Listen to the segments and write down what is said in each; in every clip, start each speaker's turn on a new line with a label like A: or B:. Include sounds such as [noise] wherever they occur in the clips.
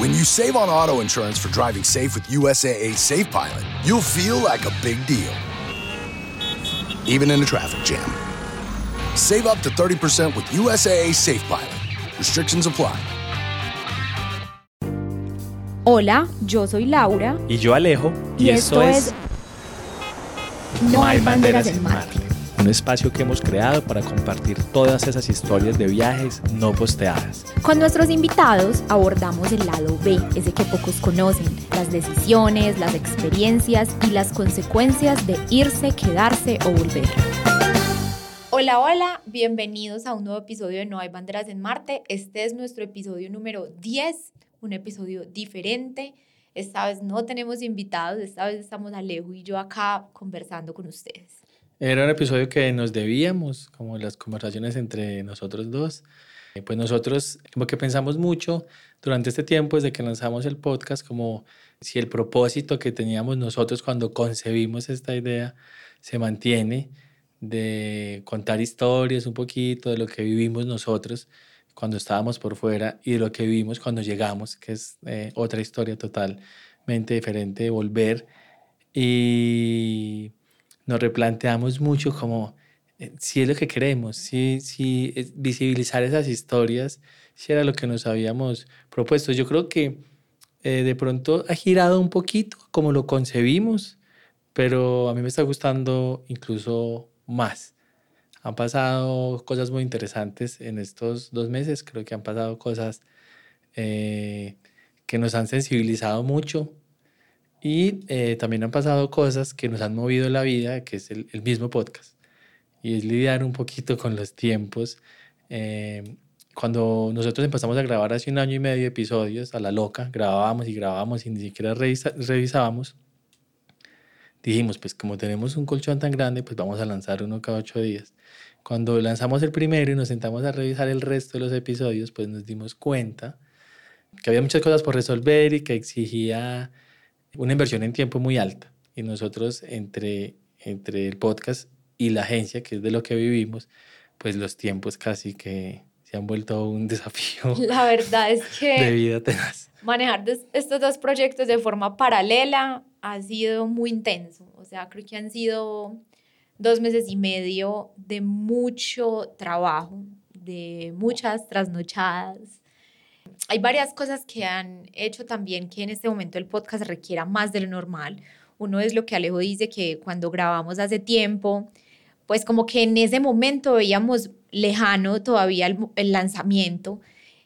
A: When you save on auto insurance for driving safe with USAA Safe Pilot, you'll feel like a big deal, even in a traffic jam. Save up to 30% with USAA Safe Pilot. Restrictions apply.
B: Hola, yo soy Laura.
C: Y yo Alejo.
B: Y, esto, es... No hay banderas en Marte.
C: Un espacio que hemos creado para compartir todas esas historias de viajes no posteadas.
B: Con nuestros invitados abordamos el lado B, ese que pocos conocen, las decisiones, las experiencias y las consecuencias de irse, quedarse o volver. Hola, hola, bienvenidos a un nuevo episodio de No hay banderas en Marte. Este es nuestro episodio número 10, un episodio diferente. Esta vez no tenemos invitados, esta vez estamos Alejo y yo acá conversando con ustedes.
C: Era un episodio que nos debíamos, como las conversaciones entre nosotros dos. Eh, pues nosotros como que pensamos mucho durante este tiempo desde que lanzamos el podcast, como si el propósito que teníamos nosotros cuando concebimos esta idea se mantiene de contar historias un poquito de lo que vivimos nosotros cuando estábamos por fuera y de lo que vivimos cuando llegamos, que es eh, otra historia totalmente diferente volver. Y nos replanteamos mucho como eh, si es lo que queremos, si, si visibilizar esas historias, si era lo que nos habíamos propuesto. Yo creo que eh, de pronto ha girado un poquito como lo concebimos, pero a mí me está gustando incluso más. Han pasado cosas muy interesantes en estos dos meses, creo que han pasado cosas eh, que nos han sensibilizado mucho y eh, también han pasado cosas que nos han movido la vida, que es el, mismo podcast. Y es lidiar un poquito con los tiempos. Eh, cuando nosotros empezamos a grabar hace un año y medio episodios a la loca, grabábamos y grabábamos y ni siquiera revisábamos, dijimos, pues como tenemos un colchón tan grande, pues vamos a lanzar uno cada ocho días. Cuando lanzamos el primero y nos sentamos a revisar el resto de los episodios, pues nos dimos cuenta que había muchas cosas por resolver y que exigía una inversión en tiempo muy alta. Y nosotros entre, entre el podcast y la agencia, que es de lo que vivimos, pues los tiempos casi que se han vuelto un [laughs] desafío.
B: La verdad es [laughs] que...
C: De vida tenaz.
B: Manejar estos dos proyectos de forma paralela ha sido muy intenso. O sea, creo que han sido dos meses y medio de mucho trabajo, de muchas trasnochadas, hay varias cosas que han hecho también que en este momento el podcast requiera más de lo normal. Uno es lo que Alejo dice, que cuando grabamos hace tiempo, pues como que en ese momento veíamos lejano todavía el, lanzamiento.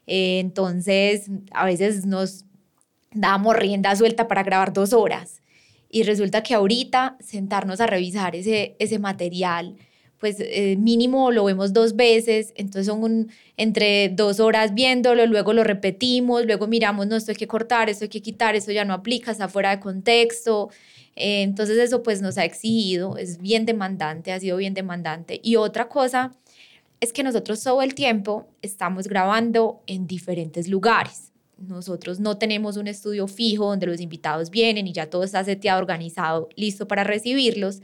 B: Eh, entonces, a veces nos dábamos rienda suelta para grabar dos horas. Y resulta que ahorita sentarnos a revisar ese, ese material, pues eh, mínimo lo vemos dos veces, entonces son entre dos horas viéndolo, luego lo repetimos, luego miramos, no, esto hay que cortar, esto hay que quitar, esto ya no aplica, está fuera de contexto. Eh, entonces eso pues nos ha exigido, es bien demandante, ha sido bien demandante. Y otra cosa es que nosotros todo el tiempo estamos grabando en diferentes lugares. Nosotros no tenemos un estudio fijo donde los invitados vienen y ya todo está seteado, organizado, listo para recibirlos,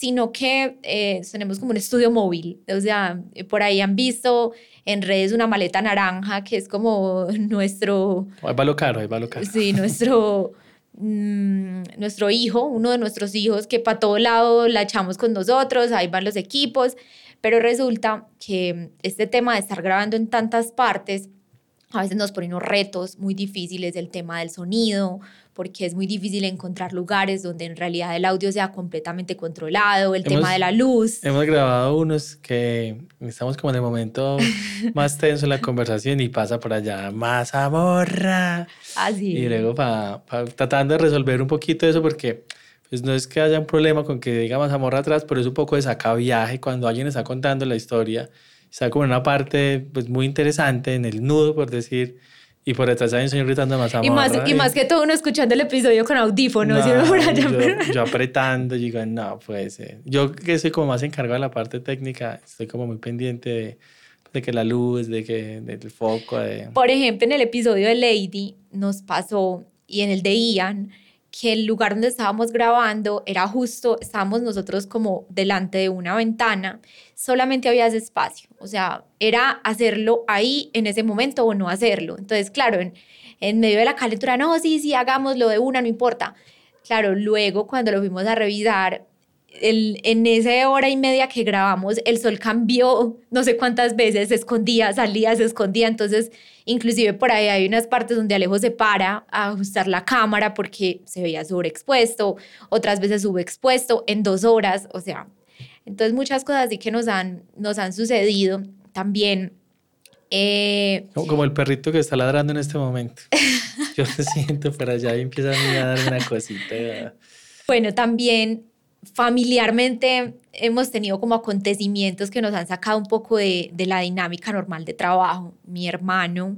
B: sino que eh, tenemos como un estudio móvil. O sea, por ahí han visto en redes una maleta naranja que es como [laughs] nuestro...
C: Ahí va lo caro, ahí va lo caro.
B: Sí, nuestro, mm, nuestro hijo, uno de nuestros hijos que para todo lado la echamos con nosotros, ahí van los equipos, pero resulta que este tema de estar grabando en tantas partes a veces nos pone unos retos muy difíciles del tema del sonido, porque es muy difícil encontrar lugares donde en realidad el audio sea completamente controlado, el tema de la luz.
C: Hemos grabado unos que estamos como en el momento [laughs] más tenso en la conversación y pasa por allá más amorra.
B: Así.
C: y luego para tratando de resolver un poquito eso porque pues no es que haya un problema con que diga más amor atrás, pero es un poco de saca viaje cuando alguien está contando la historia está como en una parte pues, muy interesante, en el nudo, por decir, y por detrás hay un señor gritando más
B: y más Y más que todo uno escuchando el episodio con audífonos,
C: no, [laughs] por allá. Yo, yo, apretando, y digo, no, puede ser. Yo que soy como más encargado de la parte técnica, estoy como muy pendiente de, de que la luz, de que del foco. De...
B: Por ejemplo, en el episodio de Lady nos pasó, y en el de Ian, que el lugar donde estábamos grabando era justo, estábamos nosotros como delante de una ventana, solamente había ese espacio, o sea, era hacerlo ahí en ese momento o no hacerlo. Entonces, claro, en, en medio de la calentura, no, sí, sí, hagámoslo de una, no importa. Claro, luego cuando lo fuimos a revisar, el, en esa hora y media que grabamos, el sol cambió no sé cuántas veces, se escondía, salía, se escondía. Entonces, inclusive por ahí hay unas partes donde Alejo se para a ajustar la cámara porque se veía sobreexpuesto, otras veces subexpuesto en dos horas. O sea, entonces muchas cosas así que nos han, nos han sucedido. También
C: eh, como, el perrito que está ladrando en este momento. Yo me [laughs] siento por allá y empieza a darme una cosita.
B: Bueno, también familiarmente hemos tenido como acontecimientos que nos han sacado un poco de, la dinámica normal de trabajo. Mi hermano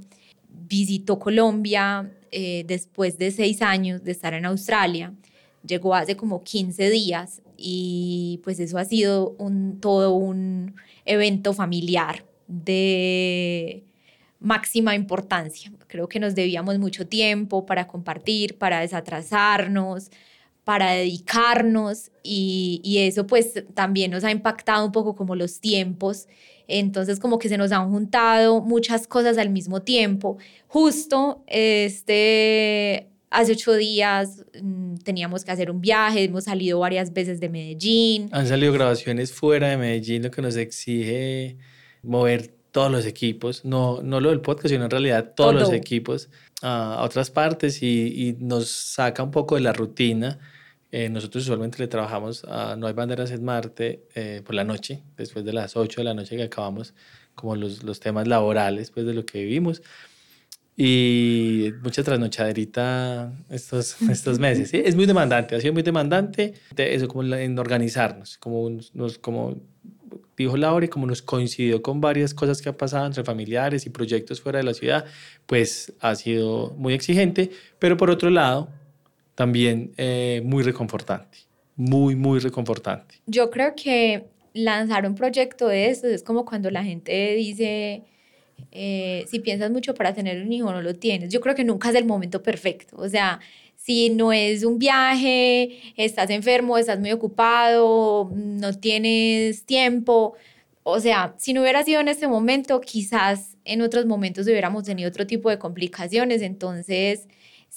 B: visitó Colombia eh, después de seis años de estar en Australia. Llegó hace como 15 días y pues eso ha sido un, todo un evento familiar de máxima importancia. Creo que nos debíamos mucho tiempo para compartir, para desatrasarnos, para dedicarnos y, y, eso pues también nos ha impactado un poco como los tiempos. Entonces como que se nos han juntado muchas cosas al mismo tiempo. Justo este, hace ocho días mm, teníamos que hacer un viaje, hemos salido varias veces de Medellín.
C: Han salido grabaciones fuera de Medellín, lo que nos exige mover todos los equipos, no, no lo del podcast, sino en realidad todos los equipos a, otras partes y, nos saca un poco de la rutina. Eh, nosotros usualmente le trabajamos a No hay banderas en Marte eh, por la noche, después de las 8 de la noche que acabamos como los, los temas laborales pues, de lo que vivimos. Y mucha trasnochaderita estos, [laughs] estos meses. ¿sí? Es muy demandante, ha sido muy demandante eso como en organizarnos, como, nos, como dijo Laura, y como nos coincidió con varias cosas que han pasado entre familiares y proyectos fuera de la ciudad, pues ha sido muy exigente, pero por otro lado, también eh, muy reconfortante, muy, muy reconfortante.
B: Yo creo que lanzar un proyecto de eso es como cuando la gente dice, eh, si piensas mucho para tener un hijo, no lo tienes. Yo creo que nunca es el momento perfecto, o sea, si no es un viaje, estás enfermo, estás muy ocupado, no tienes tiempo. O sea, si no hubiera sido en este momento, quizás en otros momentos hubiéramos tenido otro tipo de complicaciones. Entonces,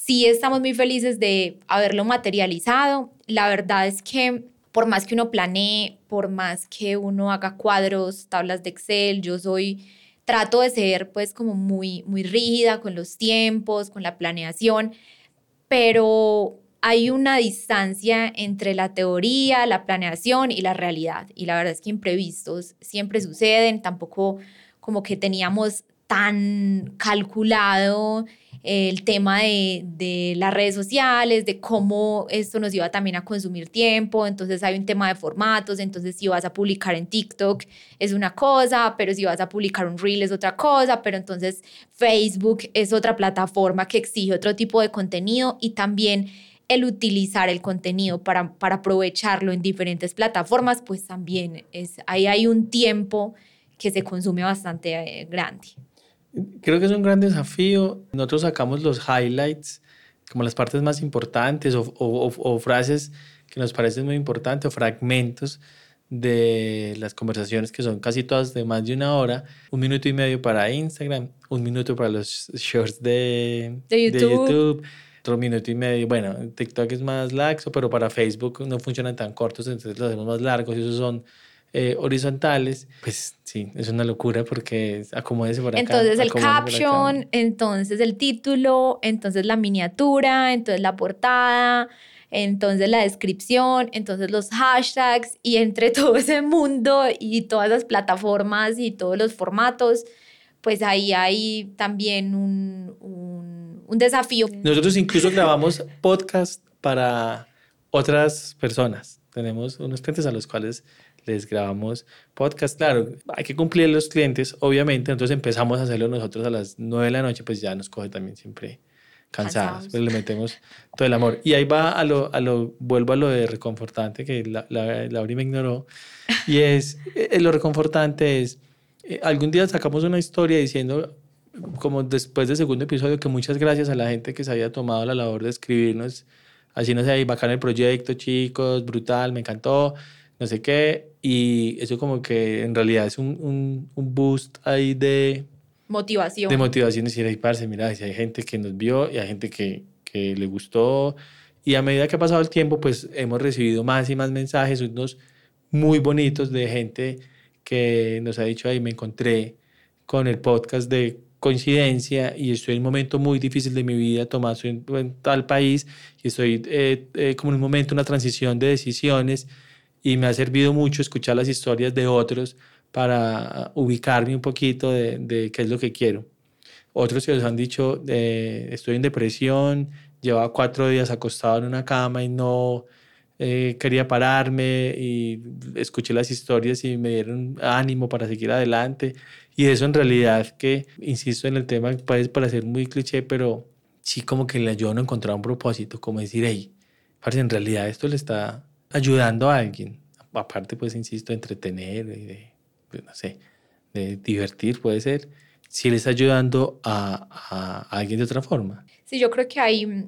B: sí estamos muy felices de haberlo materializado. La verdad es que por más que uno planee, por más que uno haga cuadros, tablas de Excel, yo soy trato de ser pues como muy muy rígida con los tiempos, con la planeación, pero hay una distancia entre la teoría, la planeación y la realidad. Y la verdad es que imprevistos siempre suceden, tampoco como que teníamos tan calculado el tema de, de, las redes sociales, de cómo esto nos iba también a consumir tiempo, entonces hay un tema de formatos, entonces si vas a publicar en TikTok es una cosa, pero si vas a publicar un reel es otra cosa, pero entonces Facebook es otra plataforma que exige otro tipo de contenido y también el utilizar el contenido para, para aprovecharlo en diferentes plataformas, pues también es, ahí hay un tiempo que se consume bastante eh, grande.
C: Creo que es un gran desafío. Nosotros sacamos los highlights, como las partes más importantes o, o, frases que nos parecen muy importantes o fragmentos de las conversaciones que son casi todas de más de una hora, un minuto y medio para Instagram, un minuto para los shorts de,
B: de, YouTube.
C: otro minuto y medio, bueno, TikTok es más laxo, pero para Facebook no funcionan tan cortos, entonces los hacemos más largos y esos son eh, horizontales, pues sí, es una locura porque acomódese por acá.
B: Entonces el caption, entonces el título, entonces la miniatura, entonces la portada, entonces la descripción, entonces los hashtags y entre [laughs] todo ese mundo y todas las plataformas y todos los formatos, pues ahí hay también un, un, un desafío.
C: Nosotros incluso grabamos podcast para otras personas. Tenemos unos clientes a los cuales les grabamos podcast. Claro, hay que cumplir los clientes, obviamente, entonces empezamos a hacerlo nosotros a las 9 de la noche, pues ya nos coge también siempre cansados, pero le metemos todo el amor. Y ahí va a lo, a lo vuelvo a lo de reconfortante, que la, la, Laura me ignoró, y es, eh, lo reconfortante es, eh, algún día sacamos una historia diciendo, como después del segundo episodio, que muchas gracias a la gente que se había tomado la labor de escribirnos, así no sé, bacán el proyecto, chicos, brutal, me encantó, no sé qué, y eso como que en realidad es un, un, un boost ahí de,
B: motivación.
C: De motivación, decir, ay, parce, mira, si hay gente que nos vio y hay gente que, que le gustó. Y a medida que ha pasado el tiempo, pues hemos recibido más y más mensajes, unos muy bonitos de gente que nos ha dicho, ahí me encontré con el podcast de coincidencia y estoy en un momento muy difícil de mi vida, Tomás, en, en tal país y estoy eh, eh, como en un momento, una transición de decisiones y me ha servido mucho escuchar las historias de otros para ubicarme un poquito de, qué es lo que quiero. Otros que nos han dicho, eh, estoy en depresión, llevaba cuatro días acostado en una cama y no eh, quería pararme y escuché las historias y me dieron ánimo para seguir adelante. Y eso en realidad que, insisto en el tema, puede parecer muy cliché, pero sí como que le ayudó a encontrar un propósito, como decir, hey, en realidad esto le está ayudando a alguien. Aparte, pues, insisto, entretener de, pues, no sé, de divertir puede ser, si le está ayudando a, a, alguien de otra forma.
B: Sí, yo creo que hay,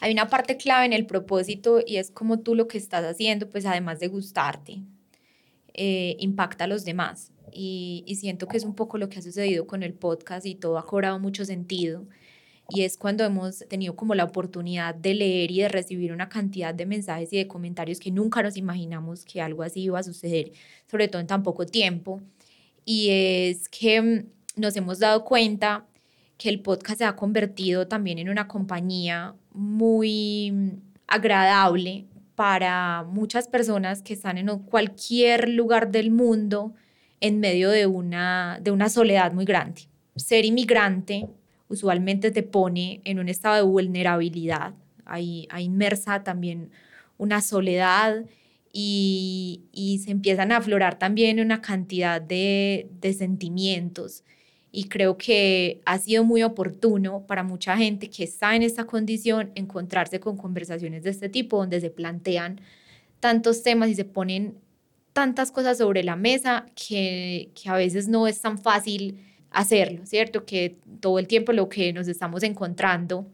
B: hay una parte clave en el propósito y es como tú lo que estás haciendo, pues además de gustarte, eh, impacta a los demás. Y, y, siento que es un poco lo que ha sucedido con el podcast y todo ha cobrado mucho sentido. Y es cuando hemos tenido como la oportunidad de leer y de recibir una cantidad de mensajes y de comentarios que nunca nos imaginamos que algo así iba a suceder, sobre todo en tan poco tiempo. Y es que mm, nos hemos dado cuenta que el podcast se ha convertido también en una compañía muy mm, agradable para muchas personas que están en cualquier lugar del mundo en medio de una, de una soledad muy grande. Ser inmigrante usualmente te pone en un estado de vulnerabilidad, hay, hay inmersa también una soledad y, y, se empiezan a aflorar también una cantidad de, de sentimientos. Y creo que ha sido muy oportuno para mucha gente que está en esta condición encontrarse con conversaciones de este tipo, donde se plantean tantos temas y se ponen tantas cosas sobre la mesa que, que a veces no es tan fácil hacerlo, ¿cierto? Que todo el tiempo lo que nos estamos encontrando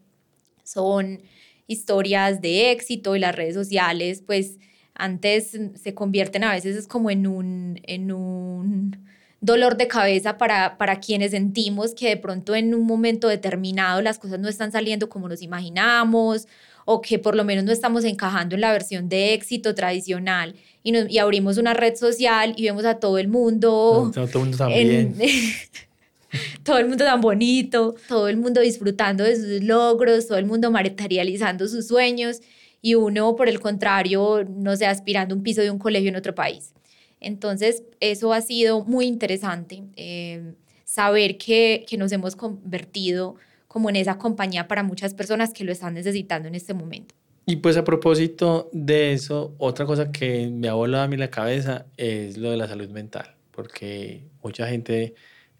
B: son historias de éxito y las redes sociales, pues antes se convierten a veces es como en un, en un dolor de cabeza para, para quienes sentimos que de pronto en un momento determinado las cosas no están saliendo como nos imaginamos o que por lo menos no estamos encajando en la versión de éxito tradicional y, nos, y abrimos una red social y vemos a todo el mundo.
C: todo el mundo también. [laughs] [laughs]
B: todo el mundo tan bonito, todo el mundo disfrutando de sus logros, todo el mundo materializando sus sueños y uno, por el contrario, no sé, aspirando un piso de un colegio en otro país. Entonces, eso ha sido muy interesante, eh, saber que, que nos hemos convertido como en esa compañía para muchas personas que lo están necesitando en este momento.
C: Y pues a propósito de eso, otra cosa que me ha volado a mí la cabeza es lo de la salud mental, porque mucha gente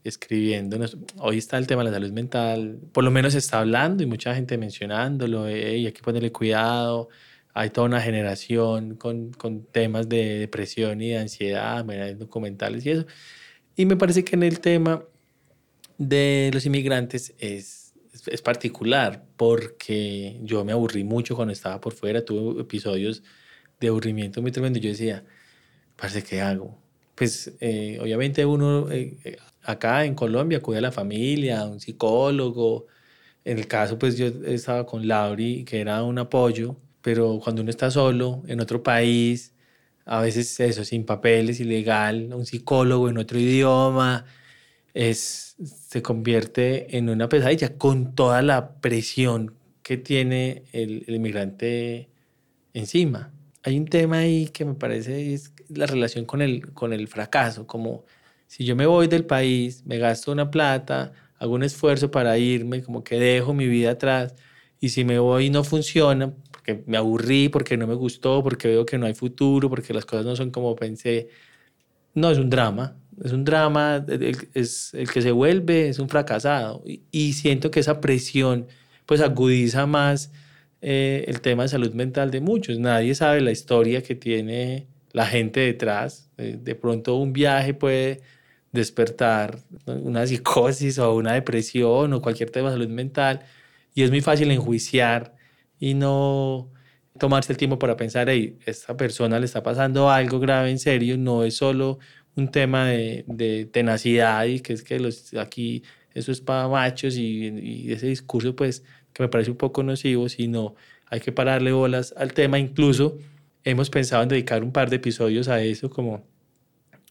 C: escribiéndonos, hoy está el tema de la salud mental, por lo menos se está hablando y mucha gente mencionándolo, y hay que ponerle cuidado, hay toda una generación con, con temas de depresión y de ansiedad, hay documentales y eso. Y me parece que en el tema de los inmigrantes es, es, particular, porque yo me aburrí mucho cuando estaba por fuera, tuve episodios de aburrimiento muy tremendo. Yo decía, parece que hago? Pues eh, obviamente uno eh, eh, acá en Colombia cuida a la familia, un psicólogo. En el caso, pues yo estaba con Lauri, que era un apoyo pero cuando uno está solo en otro país, a veces eso, sin papeles, ilegal, un psicólogo en otro idioma, es, se convierte en una pesadilla con toda la presión que tiene el, el inmigrante encima. Hay un tema ahí que me parece es la relación con el, con el fracaso, como si yo me voy del país, me gasto una plata, hago un esfuerzo para irme, como que dejo mi vida atrás, y si me voy y no funciona, porque me aburrí, porque no me gustó, porque veo que no hay futuro, porque las cosas no son como pensé, no, es un drama, es un drama, es el que se vuelve, es un fracasado. Y, siento que esa presión pues agudiza más eh, el tema de salud mental de muchos. Nadie sabe la historia que tiene la gente detrás. Eh, de pronto un viaje puede despertar una psicosis o una depresión o cualquier tema de salud mental y es muy fácil enjuiciar y no tomarse el tiempo para pensar, hey, esta persona le está pasando algo grave en serio, no es solo un tema de, de tenacidad y que es que los, aquí eso es para machos y, y, ese discurso pues que me parece un poco nocivo, sino hay que pararle bolas al tema. Incluso hemos pensado en dedicar un par de episodios a eso, como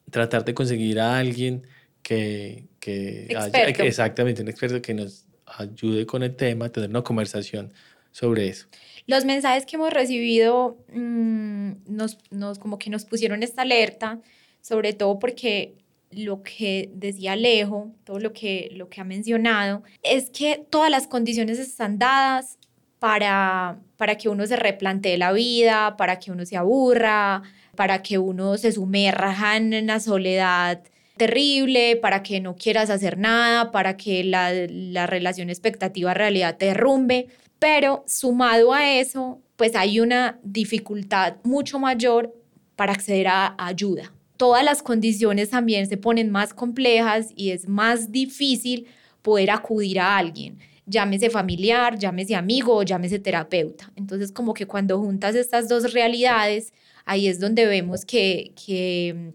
C: tratar de conseguir a alguien que, que haya, exactamente, un experto que nos ayude con el tema, tener una conversación sobre eso.
B: Los mensajes que hemos recibido mmm, nos, nos, como que nos pusieron esta alerta, sobre todo porque lo que decía Alejo, todo lo que, lo que ha mencionado, es que todas las condiciones están dadas para, para que uno se replantee la vida, para que uno se aburra, para que uno se sumerja en la soledad terrible, para que no quieras hacer nada, para que la, la relación expectativa-realidad te derrumbe. Pero sumado a eso, pues hay una dificultad mucho mayor para acceder a ayuda. Todas las condiciones también se ponen más complejas y es más difícil poder acudir a alguien, llámese familiar, llámese amigo o llámese terapeuta. Entonces, como que cuando juntas estas dos realidades, ahí es donde vemos que, que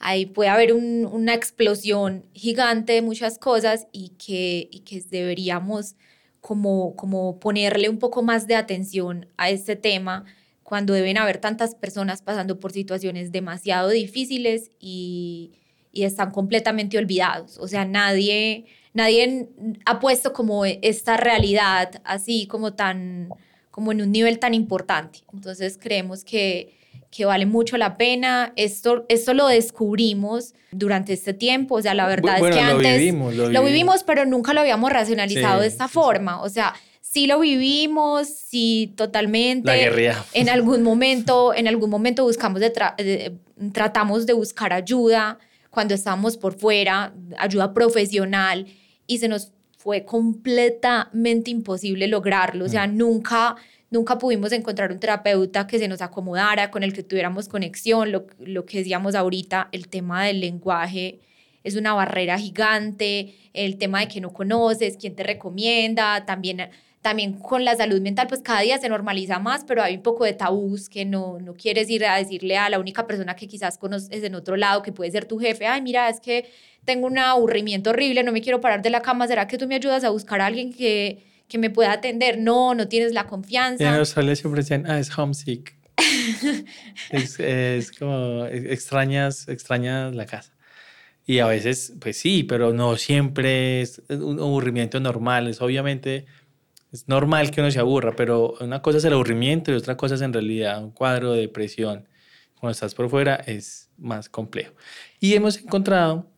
B: ahí puede haber una explosión gigante de muchas cosas y que, que deberíamos como, como ponerle un poco más de atención a este tema cuando deben haber tantas personas pasando por situaciones demasiado difíciles y, y están completamente olvidados. O sea, nadie, nadie ha puesto como esta realidad así como tan como en un nivel tan importante. Entonces creemos que, que vale mucho la pena. Esto, esto lo descubrimos durante este tiempo. O sea, la verdad es que
C: lo
B: antes
C: vivimos,
B: lo, vivimos. pero nunca lo habíamos racionalizado de esta forma. O sea, sí lo vivimos, sí totalmente.
C: La
B: En algún momento, en algún momento buscamos de, tratamos de buscar ayuda cuando estábamos por fuera, ayuda profesional y se nos fue completamente imposible lograrlo. O sea, mm. nunca nunca pudimos encontrar un terapeuta que se nos acomodara, con el que tuviéramos conexión, lo, lo que decíamos ahorita, el tema del lenguaje es una barrera gigante, el tema de que no conoces, quién te recomienda, también también con la salud mental, pues cada día se normaliza más, pero hay un poco de tabús que no, no quieres ir a decirle a la única persona que quizás conoces en otro lado, que puede ser tu jefe, ay, mira, es que tengo un aburrimiento horrible, no me quiero parar de la cama, ¿será que tú me ayudas a buscar a alguien que, que me pueda atender. No, no tienes la confianza.
C: En Australia siempre decían, ah, es homesick. [laughs] es, es, como extrañas, extrañas la casa. Y a veces, pues sí, pero no siempre es un aburrimiento normal. Es obviamente, es normal que uno se aburra, pero una cosa es el aburrimiento y otra cosa es en realidad un cuadro de depresión. Cuando estás por fuera es más complejo. Y hemos encontrado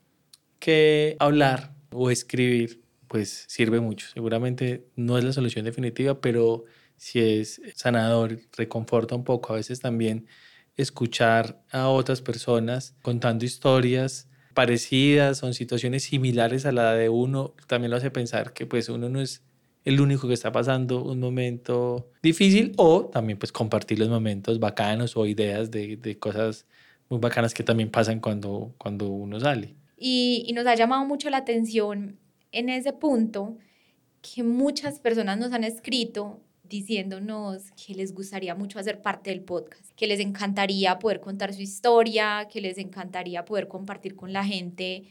C: que hablar o escribir pues sirve mucho. Seguramente no es la solución definitiva, pero si es sanador, reconforta un poco. A veces también escuchar a otras personas contando historias parecidas, son situaciones similares a la de uno, también lo hace pensar que pues uno no es el único que está pasando un momento difícil o también pues compartir los momentos bacanos o ideas de, de cosas muy bacanas que también pasan cuando, cuando uno sale.
B: Y, y nos ha llamado mucho la atención en ese punto que muchas personas nos han escrito diciéndonos que les gustaría mucho hacer parte del podcast, que les encantaría poder contar su historia, que les encantaría poder compartir con la gente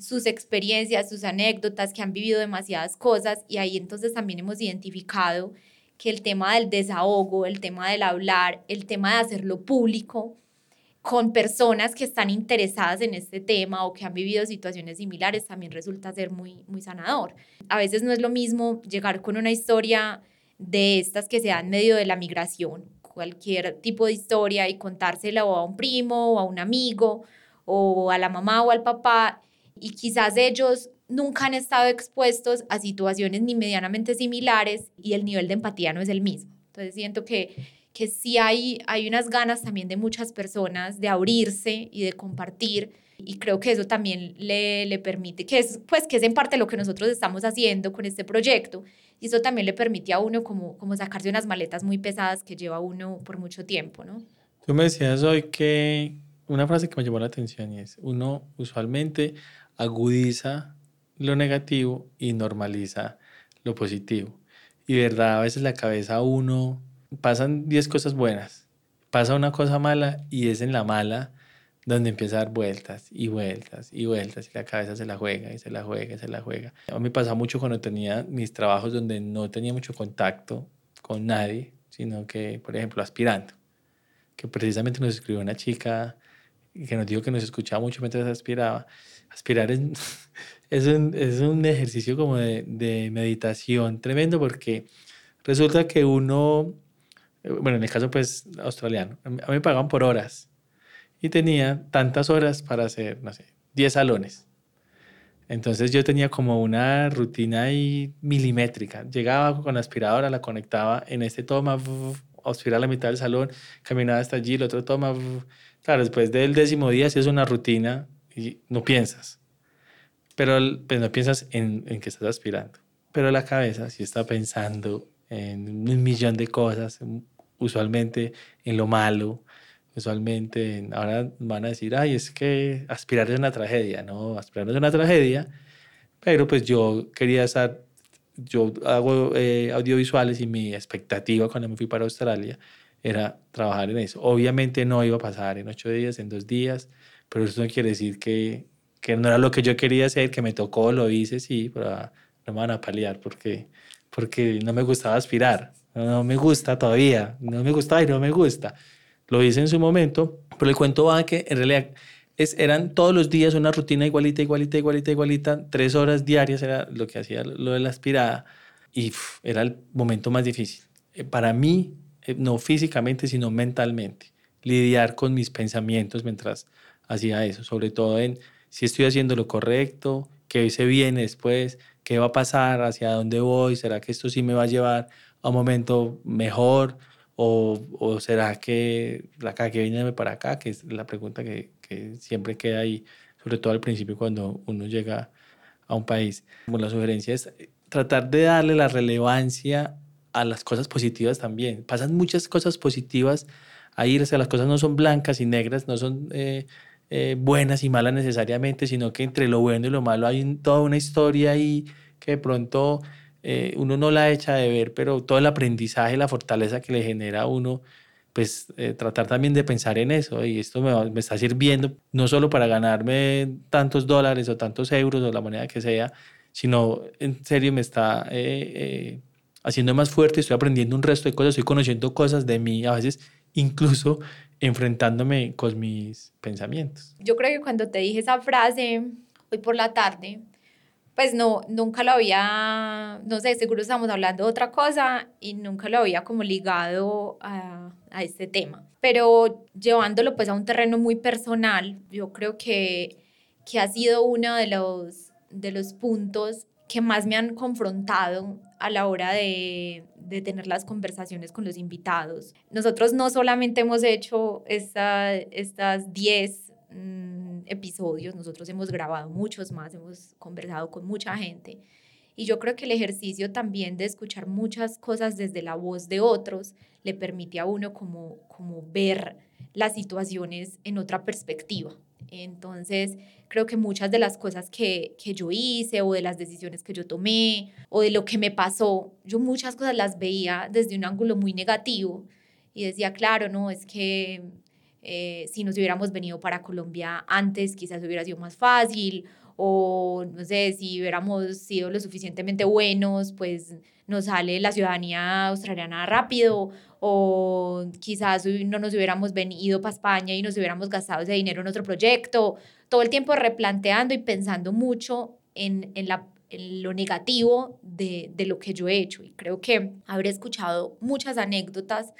B: sus experiencias, sus anécdotas, que han vivido demasiadas cosas y ahí entonces también hemos identificado que el tema del desahogo, el tema del hablar, el tema de hacerlo público, con personas que están interesadas en este tema o que han vivido situaciones similares también resulta ser muy, muy sanador. A veces no es lo mismo llegar con una historia de estas que se dan en medio de la migración, cualquier tipo de historia y contársela o a un primo o a un amigo o a la mamá o al papá y quizás ellos nunca han estado expuestos a situaciones ni medianamente similares y el nivel de empatía no es el mismo. Entonces siento que que sí hay, hay unas ganas también de muchas personas de abrirse y de compartir y creo que eso también le, le permite, que es, pues, que es en parte lo que nosotros estamos haciendo con este proyecto y eso también le permite a uno como, como sacarse unas maletas muy pesadas que lleva uno por mucho tiempo, ¿no?
C: Tú me decías hoy que una frase que me llamó la atención y es, uno usualmente agudiza lo negativo y normaliza lo positivo. Y verdad, a veces la cabeza uno pasan 10 cosas buenas, pasa una cosa mala y es en la mala donde empieza a dar vueltas y vueltas y vueltas y la cabeza se la juega y se la juega y se la juega. A mí me pasaba mucho cuando tenía mis trabajos donde no tenía mucho contacto con nadie, sino que, por ejemplo, aspirando, que precisamente nos escribió una chica que nos dijo que nos escuchaba mucho mientras aspiraba. Aspirar es, [laughs] es, un, es un ejercicio como de, de meditación tremendo porque resulta que uno, bueno, en el caso pues australiano, a mí me pagaban por horas y tenía tantas horas para hacer, no sé, 10 salones. Entonces yo tenía como una rutina ahí milimétrica. Llegaba con la aspiradora, la conectaba en este toma, aspirar la mitad del salón, caminaba hasta allí, el otro toma. Claro, después del décimo día si es una rutina y no piensas. Pero pues no piensas en, en que estás aspirando. Pero la cabeza sí está pensando en un millón de cosas, usualmente en lo malo, usualmente ahora van a decir, ay, es que aspirar es una tragedia, no, aspirar es una tragedia, pero pues yo quería estar, yo hago eh, audiovisuales y mi expectativa cuando me fui para Australia era trabajar en eso. Obviamente no iba a pasar en ocho días, en dos días, pero eso no quiere decir que, que no era lo que yo quería hacer, que me tocó, lo hice, sí, pero ah, no me van a paliar porque, porque no me gustaba aspirar, no, no me gusta todavía, no me gustaba y no me gusta. Lo hice en su momento, pero el cuento va que en realidad es, eran todos los días una rutina igualita, igualita, igualita, igualita, tres horas diarias era lo que hacía lo de la aspirada y era el momento más difícil. Eh, para mí, no físicamente, sino mentalmente, lidiar con mis pensamientos mientras hacía eso, sobre todo en si estoy haciendo lo correcto, qué se viene después, qué va a pasar, hacia dónde voy, será que esto sí me va a llevar a un momento mejor o, o será que la que viene para acá, que es la pregunta que, que, siempre queda ahí, sobre todo al principio cuando uno llega a un país. Como la sugerencia es tratar de darle la relevancia a las cosas positivas también. Pasan muchas cosas positivas ahí, o sea, las cosas no son blancas y negras, no son eh, eh, buenas y malas necesariamente, sino que entre lo bueno y lo malo hay toda una historia ahí que de pronto eh, uno no la echa de ver, pero todo el aprendizaje, la fortaleza que le genera a uno, pues tratar también de pensar en eso. Y esto me, está sirviendo no solo para ganarme tantos dólares o tantos euros o la moneda que sea, sino en serio me está haciendo más fuerte, estoy aprendiendo un resto de cosas, estoy conociendo cosas de mí, a veces incluso [laughs] enfrentándome con mis pensamientos.
B: Yo creo que cuando te dije esa frase hoy por la tarde, pues no, nunca lo había, no sé, seguro estamos hablando de otra cosa y nunca lo había como ligado a, a este tema. Pero llevándolo pues a un terreno muy personal, yo creo que, que ha sido uno de los, de los puntos que más me han confrontado a la hora de, de, tener las conversaciones con los invitados. Nosotros no solamente hemos hecho esta, estas 10 episodios, nosotros hemos grabado muchos más, hemos conversado con mucha gente. Y yo creo que el ejercicio también de escuchar muchas cosas desde la voz de otros le permite a uno como, como ver las situaciones en otra perspectiva. Entonces, creo que muchas de las cosas que, que yo hice o de las decisiones que yo tomé o de lo que me pasó, yo muchas cosas las veía desde un ángulo muy negativo y decía, claro, no, es que eh, si nos hubiéramos venido para Colombia antes, quizás hubiera sido más fácil, o no sé, si hubiéramos sido lo suficientemente buenos, pues nos sale la ciudadanía australiana rápido, o quizás no nos hubiéramos venido para España y nos hubiéramos gastado ese dinero en otro proyecto. Todo el tiempo replanteando y pensando mucho en, en, la, lo negativo de, de lo que yo he hecho. Y creo que haber escuchado muchas anécdotas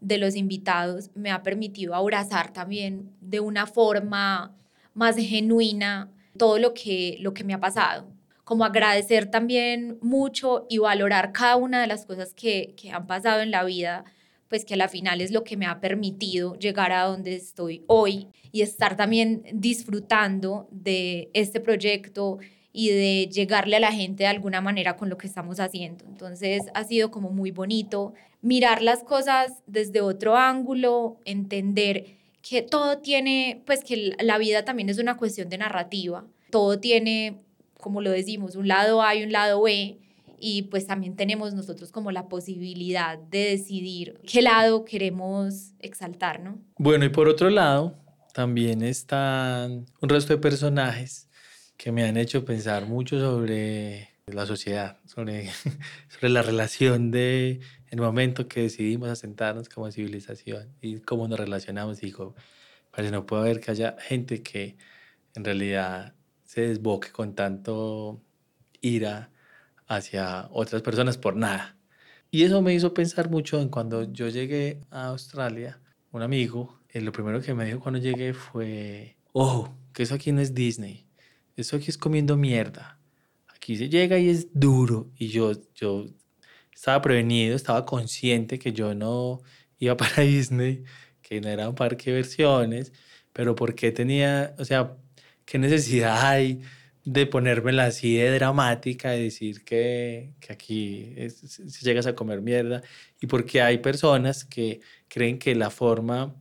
B: de los invitados me ha permitido abrazar también de una forma más genuina todo lo que, lo que me ha pasado. Como agradecer también mucho y valorar cada una de las cosas que, que han pasado en la vida, pues que a la final es lo que me ha permitido llegar a donde estoy hoy y estar también disfrutando de este proyecto y de llegarle a la gente de alguna manera con lo que estamos haciendo. Entonces ha sido como muy bonito mirar las cosas desde otro ángulo, entender que todo tiene, pues que la vida también es una cuestión de narrativa, todo tiene, como lo decimos, un lado A y un lado B, y pues también tenemos nosotros como la posibilidad de decidir qué lado queremos exaltar, ¿no?
C: Bueno, y por otro lado, también están un resto de personajes que me han hecho pensar mucho sobre la sociedad, sobre, [laughs] sobre la relación de el momento que decidimos asentarnos como civilización y cómo nos relacionamos. Digo, parece no puede haber que haya gente que en realidad se desboque con tanto ira hacia otras personas por nada. Y eso me hizo pensar mucho en cuando yo llegué a Australia, un amigo, eh, lo primero que me dijo cuando llegué fue, ojo, que eso aquí no es Disney, eso aquí es comiendo mierda. Aquí se llega y es duro. Y yo, yo estaba prevenido, estaba consciente que yo no iba [laughs] para Disney, que no era un parque de versiones, pero ¿por qué tenía, o sea, qué necesidad hay de ponérmela así de dramática, de decir que, que aquí si llegas a comer mierda, y porque hay personas que creen que la forma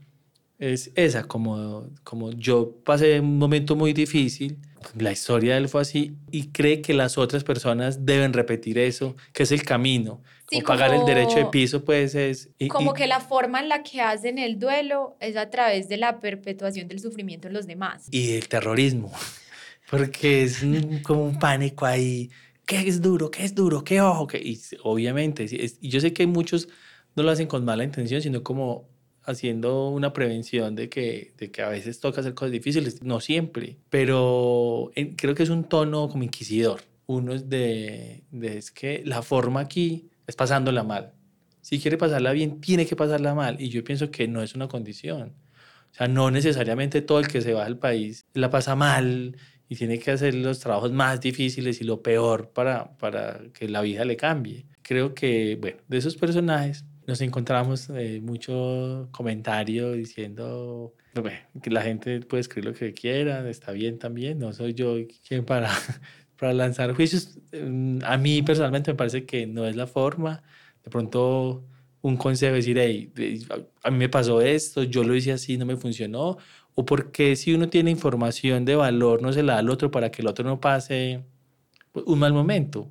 C: es esa, como, como yo pasé un momento muy difícil, la historia de él fue así, y cree que las otras personas deben repetir eso, que es el camino. o pagar el derecho de piso, pues es...
B: como que la forma en la que hacen el duelo es a través de la perpetuación del sufrimiento en los demás.
C: Y el terrorismo, [laughs] porque es como un pánico ahí. ¿Qué es duro? ¿Qué es duro? ¿Qué ojo? ¿Qué? Y obviamente, y yo sé que muchos no lo hacen con mala intención, sino como haciendo una prevención de que, de que a veces toca hacer cosas difíciles, no siempre, pero creo que es un tono como inquisidor. Uno es de, de, es que la forma aquí es pasándola mal. Si quiere pasarla bien, tiene que pasarla mal. Y yo pienso que no es una condición. O sea, no necesariamente todo el que se va del país la pasa mal y tiene que hacer los trabajos más difíciles y lo peor para, para que la vida le cambie. Creo que, bueno, de esos personajes nos encontramos eh, mucho comentario diciendo que la gente puede escribir lo que quiera, está bien también, no soy yo quien para, [laughs] para lanzar juicios. Mm, a mí personalmente me parece que no es la forma. De pronto un consejo decir, hey, a mí me pasó esto, yo lo hice así, no me funcionó, o porque si uno tiene información de valor, no se la da al otro para que el otro no pase un mal momento.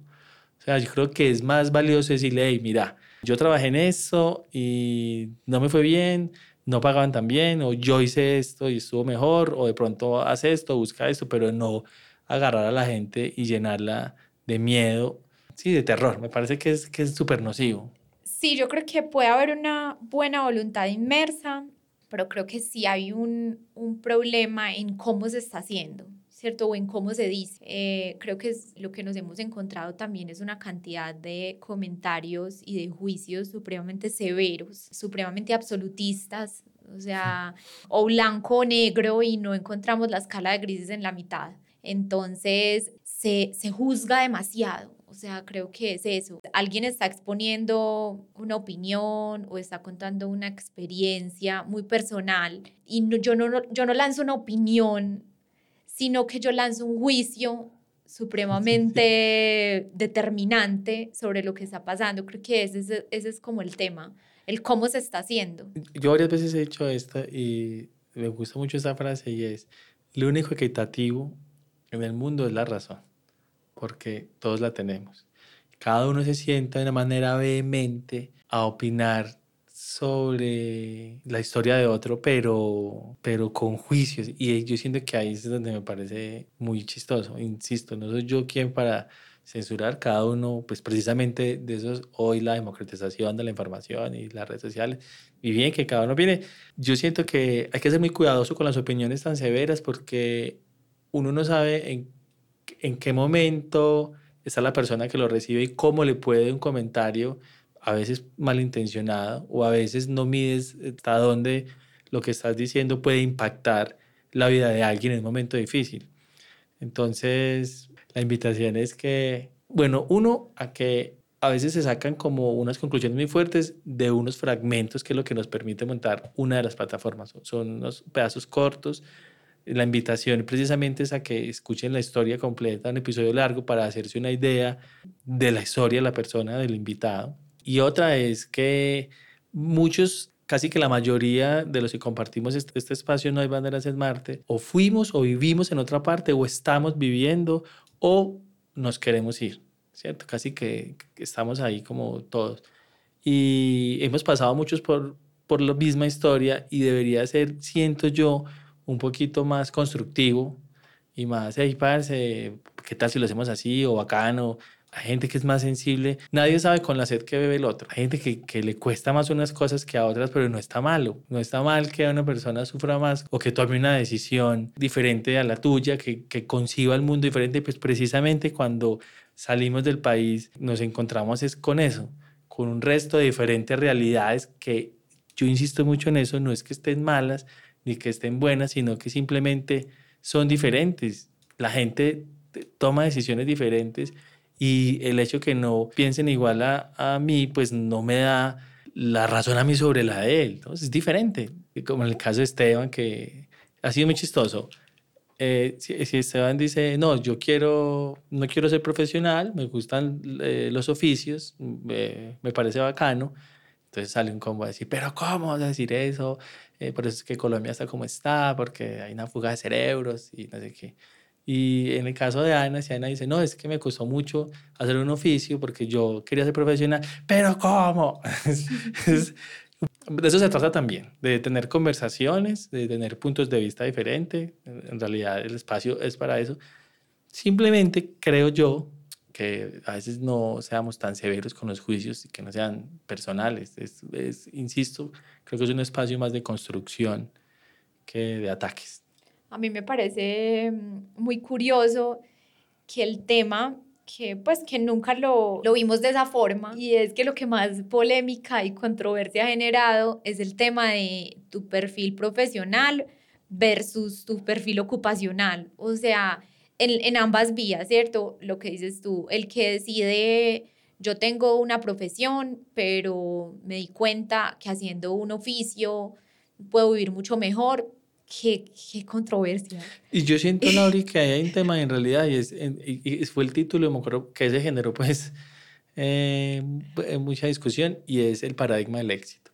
C: O sea, yo creo que es más valioso decirle, hey, mira, yo trabajé en eso y no me fue bien, no pagaban tan bien, o yo hice esto y estuvo mejor, o de pronto hace esto, busca esto, pero no agarrar a la gente y llenarla de miedo, sí, de terror. Me parece que es que es súper nocivo.
B: Sí, yo creo que puede haber una buena voluntad inmersa, pero creo que sí hay un, un problema en cómo se está haciendo. ¿Cierto? O en cómo se dice. Eh, creo que es, lo que nos hemos encontrado también es una cantidad de comentarios y de juicios supremamente severos, supremamente absolutistas, o sea, [laughs] o blanco o negro y no encontramos la escala de grises en la mitad. Entonces, se, se juzga demasiado. O sea, creo que es eso. Alguien está exponiendo una opinión o está contando una experiencia muy personal y no, yo, no, yo no lanzo una opinión sino que yo lanzo un juicio supremamente [laughs] determinante sobre lo que está pasando. Creo que ese es, ese es como el tema, el cómo se está haciendo.
C: Yo varias veces he dicho esto y me gusta mucho esa frase y es, lo único equitativo en el mundo es la razón, porque todos la tenemos. Cada uno se sienta de una manera vehemente a opinar sobre la historia de otro, pero, pero con juicios. Y yo siento que ahí es donde me parece muy chistoso. Insisto, no soy yo quien para censurar cada uno, pues precisamente de eso hoy la democratización de la información y las redes sociales. Y bien que cada uno viene. Yo siento que hay que ser muy cuidadoso con las opiniones tan severas porque uno no sabe en, en qué momento está la persona que lo recibe y cómo le puede un comentario a veces malintencionada o a veces no mides hasta dónde lo que estás diciendo puede impactar la vida de alguien en un momento difícil. Entonces, la invitación es que, bueno, uno, a que a veces se sacan como unas conclusiones muy fuertes de unos fragmentos que es lo que nos permite montar una de las plataformas. Son unos pedazos cortos. La invitación precisamente es a que escuchen la historia completa, un episodio largo, para hacerse una idea de la historia de la persona, del invitado y otra es que muchos, casi que la mayoría de los que compartimos este, este, espacio No hay banderas en Marte, o fuimos o vivimos en otra parte, o estamos viviendo, o nos queremos ir, ¿cierto? Casi que, estamos ahí como todos. Y hemos pasado muchos por, por la misma historia y debería ser, siento yo, un poquito más constructivo y más, hey, parce, ¿qué tal si lo hacemos así o bacano? Hay gente que es más sensible. Nadie sabe con la sed que bebe el otro. Hay gente que, le cuesta más unas cosas que a otras, pero no está malo. No está mal que una persona sufra más o que tome una decisión diferente a la tuya, que, que conciba el mundo diferente. Pues precisamente cuando salimos del país nos encontramos es con eso, con un resto de diferentes realidades que yo insisto mucho en eso, no es que estén malas ni que estén buenas, sino que simplemente son diferentes. La gente toma decisiones diferentes y el hecho que no piensen igual a, a mí, pues no me da la razón a mí sobre la de él. Entonces es diferente. Como en el caso de Esteban, que ha sido muy chistoso. Eh, si, si, Esteban dice, no, yo quiero, no quiero ser profesional, me gustan eh, los oficios, me parece bacano, entonces sale un combo a decir, pero ¿cómo vas a decir eso? Eh, por eso es que Colombia está como está, porque hay una fuga de cerebros y no sé qué. Y en el caso de Ana, si Ana dice, no, es que me costó mucho hacer un oficio porque yo quería ser profesional, pero ¿cómo? [laughs] de eso se trata también, de tener conversaciones, de tener puntos de vista diferentes. En realidad el espacio es para eso. Simplemente creo yo que a veces no seamos tan severos con los juicios y que no sean personales. Es, es, insisto, creo que es un espacio más de construcción que de ataques.
B: A mí me parece mm, muy curioso que el tema que pues que nunca lo, lo vimos de esa forma y es que lo que más polémica y controversia ha generado es el tema de tu perfil profesional versus tu perfil ocupacional. O sea, en, en ambas vías, ¿cierto? Lo que dices tú, el que decide, yo tengo una profesión, pero me di cuenta que haciendo un oficio puedo vivir mucho mejor. Qué, qué controversia.
C: Y yo siento, [laughs] Lauri, que hay un tema en realidad, y, es, y fue el título, me acuerdo que se generó pues eh, mucha discusión, y es el paradigma del éxito.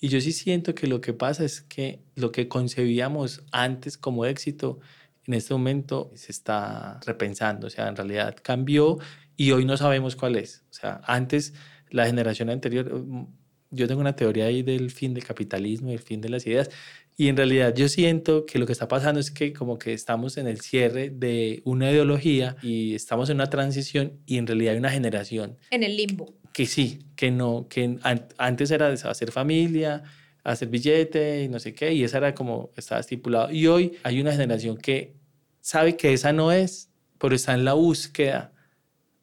C: Y yo sí siento que lo que pasa es que lo que concebíamos antes como éxito en este momento se está repensando, o sea, en realidad cambió y hoy no sabemos cuál es. O sea, antes la generación anterior, mm, yo tengo una teoría ahí del fin del capitalismo, el fin de las ideas, y en realidad yo siento que lo que está pasando es que como que estamos en el cierre de una ideología y estamos en una transición y en realidad hay una generación.
B: En el limbo.
C: Que sí, que no, que antes era hacer familia, hacer billete y no sé qué, y esa era como estaba estipulado. Y hoy hay una generación que sabe que esa no es, pero está en la búsqueda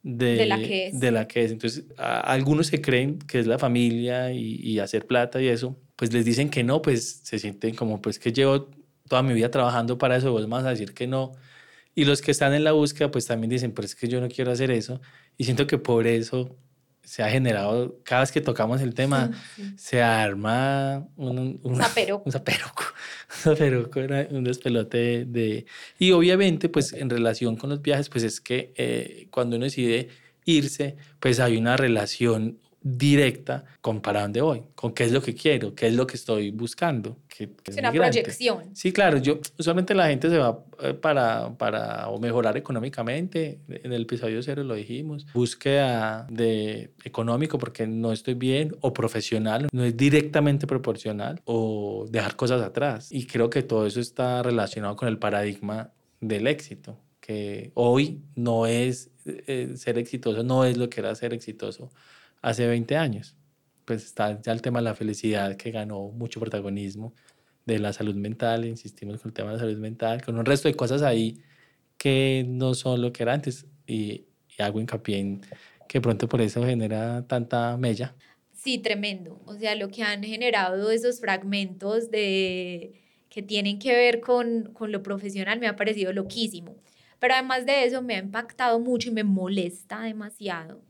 C: de,
B: de la que es.
C: De la que es. Entonces, algunos se creen que es la familia y, y, hacer plata y eso, pues les dicen que no, pues se sienten como, pues que llevo toda mi vida trabajando para eso, vos vas a decir que no. Y los que están en la búsqueda, pues también dicen, pero es que yo no quiero hacer eso. Y siento que por eso se ha generado, cada vez que tocamos el tema, se arma un, un,
B: zaperoco.
C: un zaperoco, [laughs] un, zaperoco, un despelote de... Y obviamente, pues en relación con los viajes, pues es que eh, cuando uno decide irse, pues hay una relación directa con para dónde voy, con qué es lo que quiero, qué es lo que estoy buscando. Que, que
B: es una proyección.
C: Sí, claro, yo usualmente la gente se va eh, para, para o mejorar económicamente, en el episodio cero lo dijimos, búsqueda de económico porque no estoy bien, o profesional, no es directamente proporcional, o dejar cosas atrás. Y creo que todo eso está relacionado con el paradigma del éxito, que hoy no es eh, ser exitoso, no es lo que era ser exitoso hace 20 años. Pues está ya el tema de la felicidad que ganó mucho protagonismo, de la salud mental, insistimos con el tema de la salud mental, con un resto de cosas ahí que no son lo que era antes y, y hago hincapié en que pronto por eso genera tanta mella.
B: Sí, tremendo. O sea, lo que han generado esos fragmentos de que tienen que ver con, con lo profesional me ha parecido loquísimo. Pero además de eso me ha impactado mucho y me molesta demasiado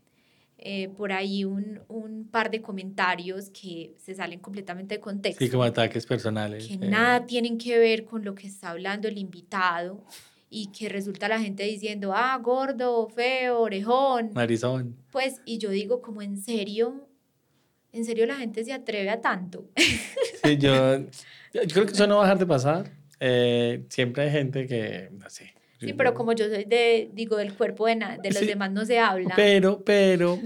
B: eh, por ahí un, un, par de comentarios que se salen completamente de contexto.
C: Sí, como ataques personales.
B: Que nada tienen que ver con lo que está hablando el invitado y que resulta la gente diciendo, ah, gordo, feo, orejón.
C: Marizón.
B: Pues, y yo digo, como en serio, en serio la gente se atreve a tanto. [laughs]
C: Sí, yo, yo creo que eso no va a dejar de pasar. Eh, siempre hay gente que, no sé,
B: Sí, pero como yo soy de, digo, del cuerpo de, de los demás no se habla.
C: Pero, pero,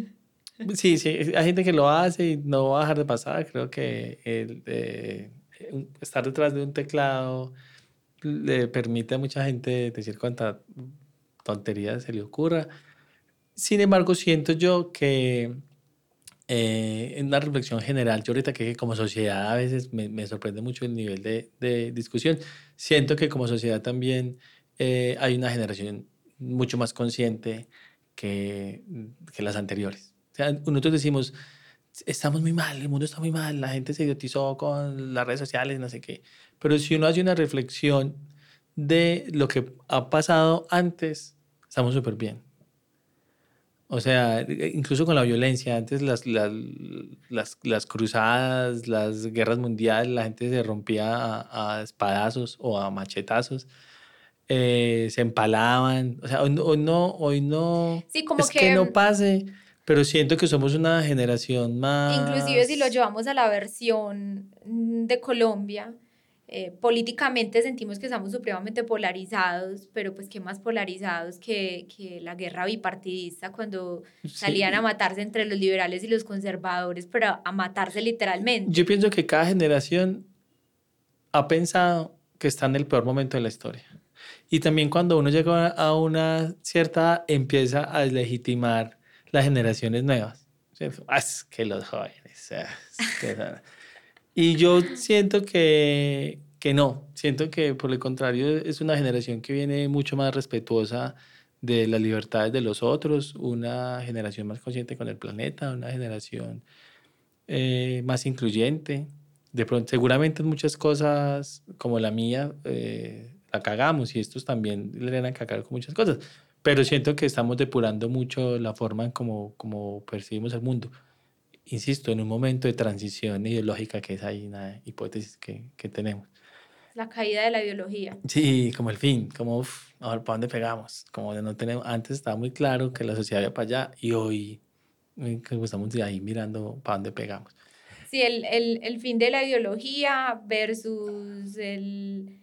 C: [laughs] sí, sí, hay gente que lo hace y no va a dejar de pasar. Creo que el, estar detrás de un teclado le permite a mucha gente decir cuánta tontería se le ocurra. Sin embargo, siento yo que eh, en una reflexión general, yo ahorita que como sociedad a veces me, me sorprende mucho el nivel de, de, discusión, siento que como sociedad también eh, hay una generación mucho más consciente que, que las anteriores. O sea, nosotros decimos, estamos muy mal, el mundo está muy mal, la gente se idiotizó con las redes sociales, no sé qué. Pero si uno hace una reflexión de lo que ha pasado antes, estamos súper bien. O sea, incluso con la violencia, antes las, las, las, las, cruzadas, las guerras mundiales, la gente se rompía a, a espadazos o a machetazos. Eh, se empalaban. O sea, hoy, no, hoy no.
B: Sí, como
C: es que, no pase, pero siento que somos una generación más.
B: Inclusive si lo llevamos a la versión de Colombia, eh, políticamente sentimos que estamos supremamente polarizados, pero pues qué más polarizados que, que la guerra bipartidista cuando salían a matarse entre los liberales y los conservadores, pero a matarse literalmente.
C: Yo pienso que cada generación ha pensado que está en el peor momento de la historia. Y también cuando uno llega a una cierta empieza a legitimar las generaciones nuevas. Ah, es que los jóvenes. Ah, [laughs] y yo siento que, que no, siento que por el contrario es una generación que viene mucho más respetuosa de las libertades de los otros, una generación más consciente con el planeta, una generación eh, más incluyente. De pronto, seguramente muchas cosas como la mía eh, la cagamos y estos también le van a cagar con muchas cosas, pero siento que estamos depurando mucho la forma en como, como percibimos el mundo insisto, en un momento de transición ideológica que es ahí una hipótesis que, que tenemos.
B: La caída de la ideología.
C: Sí, como el fin, como, uf, ahora, ¿para dónde pegamos? Como no tenemos, antes estaba muy claro que la sociedad iba para allá y hoy estamos ahí mirando para dónde pegamos.
B: Sí, el, el, el fin de la ideología versus el,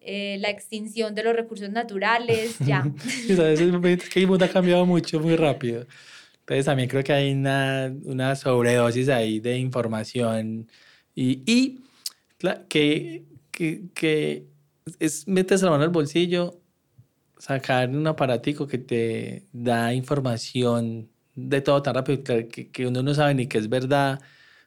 B: eh, la extinción de los recursos naturales, ya. [laughs]
C: es que el mundo ha cambiado mucho, muy rápido. Entonces también creo que hay una, una sobredosis ahí de información y, y que, que, que, es metes la mano al bolsillo, sacar un aparatico que te da información de todo tan rápido que, que uno no sabe ni qué es verdad,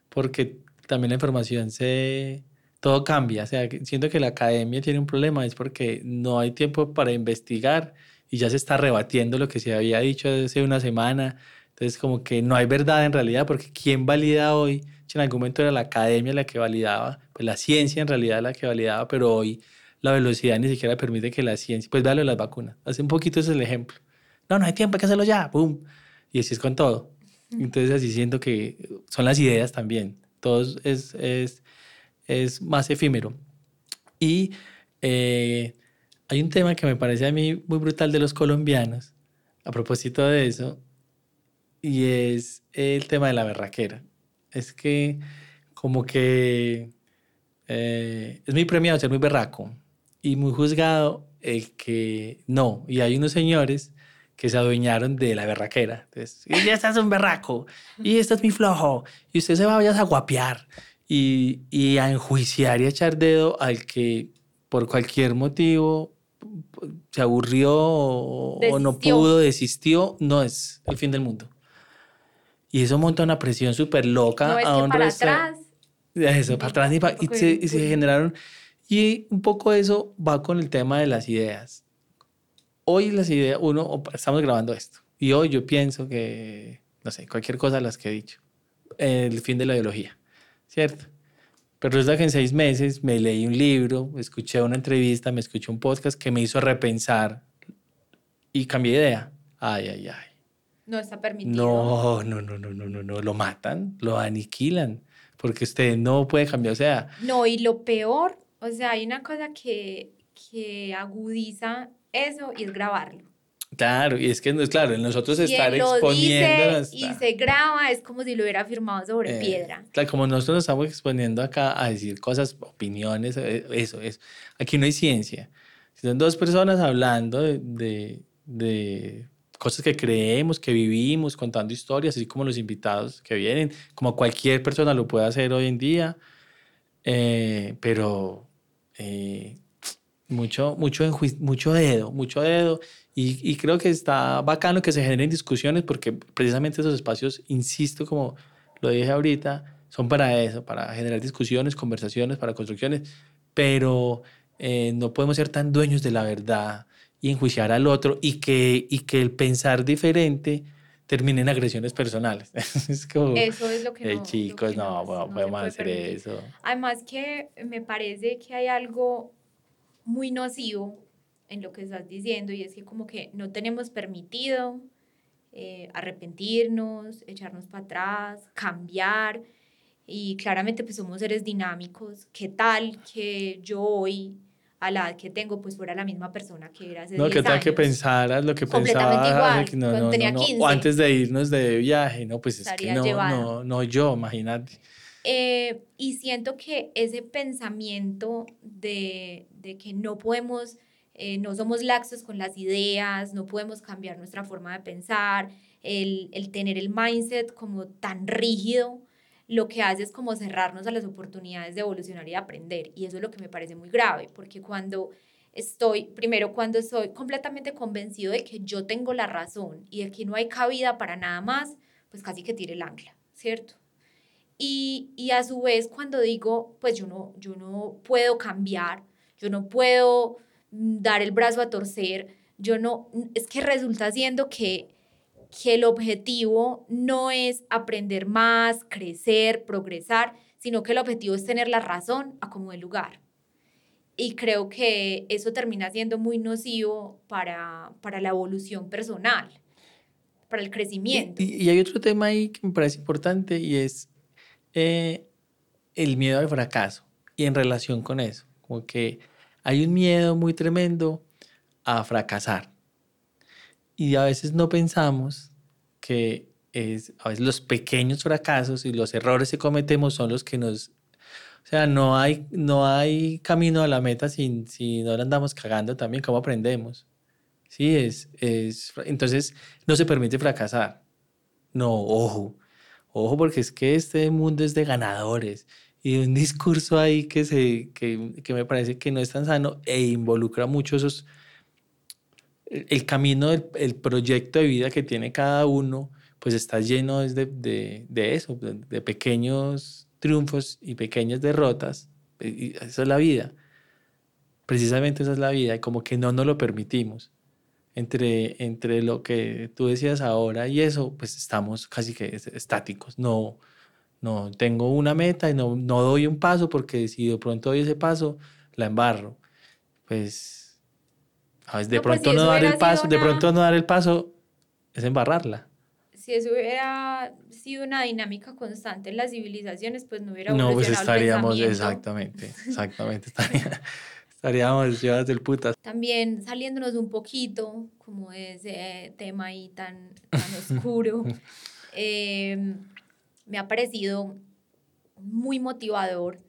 C: porque también la información se... Todo cambia, o sea, siento que la academia tiene un problema, es porque no hay tiempo para investigar y ya se está rebatiendo lo que se había dicho hace una semana entonces, como que no hay verdad en realidad, porque ¿quién valida hoy? En algún momento era la academia la que validaba, pues la ciencia en realidad la que validaba, pero hoy la velocidad ni siquiera permite que la ciencia, pues véalo las vacunas, hace un poquito ese es el ejemplo. No, no hay tiempo, hay que hacerlo ya, ¡pum! Y así es con todo. Entonces, así siento que son las ideas también, todo es, es, es más efímero. Y eh, hay un tema que me parece a mí muy brutal de los colombianos, a propósito de eso, y es el tema de la berraquera. Es que como que eh, es muy premiado ser muy berraco y muy juzgado el que no. Y hay unos señores que se adueñaron de la berraquera. Entonces, y ya estás un berraco y esto es mi flojo y usted se va a guapear y, y a enjuiciar y a echar dedo al que por cualquier motivo se aburrió o no pudo, desistió, no es el fin del mundo. Y eso monta una presión súper loca.
B: No, es a que para atrás.
C: Eso, para atrás y, y, se, y, se, generaron. Y un poco eso va con el tema de las ideas. Hoy las ideas, uno, estamos grabando esto. Y hoy yo pienso que, no sé, cualquier cosa de las que he dicho. El fin de la ideología, ¿cierto? Pero resulta que en seis meses me leí un libro, escuché una entrevista, me escuché un podcast que me hizo repensar y cambié de idea. Ay, ay, ay.
B: No está permitido.
C: No, no, no, no, no, no, no, lo matan, lo aniquilan, porque usted no puede cambiar, o sea.
B: No, y lo peor, o sea, hay una cosa que, que agudiza eso y es grabarlo.
C: Claro, y es que es claro, nosotros estar exponiendo.
B: y se graba, es como si lo hubiera firmado sobre eh, piedra.
C: Claro, como nosotros nos estamos exponiendo acá a decir cosas, opiniones, eh, eso, eso. Aquí no hay ciencia. Son dos personas hablando de, de cosas que creemos, que vivimos, contando historias, así como los invitados que vienen, como cualquier persona lo puede hacer hoy en día, eh, pero eh, Mucho, mucho, mucho dedo, mucho dedo. Y, y, creo que está bacano que se generen discusiones porque precisamente esos espacios, insisto, como lo dije ahorita, son para eso, para generar discusiones, conversaciones, para construcciones, pero eh, no podemos ser tan dueños de la verdad y enjuiciar al otro y que, y que el pensar diferente termine en agresiones personales. [laughs]
B: es como, eso es lo que
C: no, chicos, no, podemos hacer eso.
B: Además que me parece que hay algo muy nocivo en lo que estás diciendo y es que como que no tenemos permitido eh, arrepentirnos, echarnos para atrás, cambiar y claramente pues somos seres dinámicos. ¿Qué tal que yo hoy a la edad que tengo, pues fuera la misma persona que era hace
C: No,
B: que
C: tal que pensaras lo que pensaba
B: igual,
C: no, no, tenía 15. o antes de irnos de viaje, no, pues es que no, no, no yo, imagínate.
B: Eh, y siento que ese pensamiento de, de que no podemos, eh, no somos laxos con las ideas, no podemos cambiar nuestra forma de pensar, el, el tener el mindset como tan rígido, lo que hace es como cerrarnos a las oportunidades de evolucionar y aprender. Y eso es lo que me parece muy grave, porque cuando estoy, primero, cuando estoy completamente convencido de que yo tengo la razón y de que no hay cabida para nada más, pues casi que tire el ancla, ¿cierto? Y, y a su vez, cuando digo, pues yo no, yo no puedo cambiar, yo no puedo dar el brazo a torcer, yo no, es que resulta siendo que que el objetivo no es aprender más, crecer, progresar, sino que el objetivo es tener la razón a como el lugar. Y creo que eso termina siendo muy nocivo para, para la evolución personal, para el crecimiento.
C: Y, hay otro tema ahí que me parece importante y es eh, el miedo al fracaso. Y en relación con eso, como que hay un miedo muy tremendo a fracasar y a veces no pensamos que es, a veces los pequeños fracasos y los errores que cometemos son los que nos... O sea, no hay, no hay camino a la meta si, si no la andamos cagando también, ¿cómo aprendemos? Sí, es, es... Entonces, no se permite fracasar. No, ojo. Ojo, porque es que este mundo es de ganadores y un discurso ahí que, se, que, que me parece que no es tan sano e involucra mucho esos el camino, del, el proyecto de vida que tiene cada uno, pues está lleno de, de, de eso, de, pequeños triunfos y pequeñas derrotas. Y eso es la vida. Precisamente esa es la vida y como que no nos lo permitimos. Entre, entre lo que tú decías ahora y eso, pues estamos casi que estáticos. No, no tengo una meta y no, no doy un paso porque si de pronto doy ese paso, la embarro. Pues de pues pronto no dar el paso, de pronto no dar el paso es embarrarla.
B: Si eso hubiera sido una dinámica constante en las civilizaciones, pues no hubiera
C: No, pues estaríamos, exactamente, exactamente, [laughs] estaríamos llevadas del putas.
B: También saliéndonos un poquito, como de ese tema ahí tan, tan oscuro, [laughs] em, me ha parecido muy motivador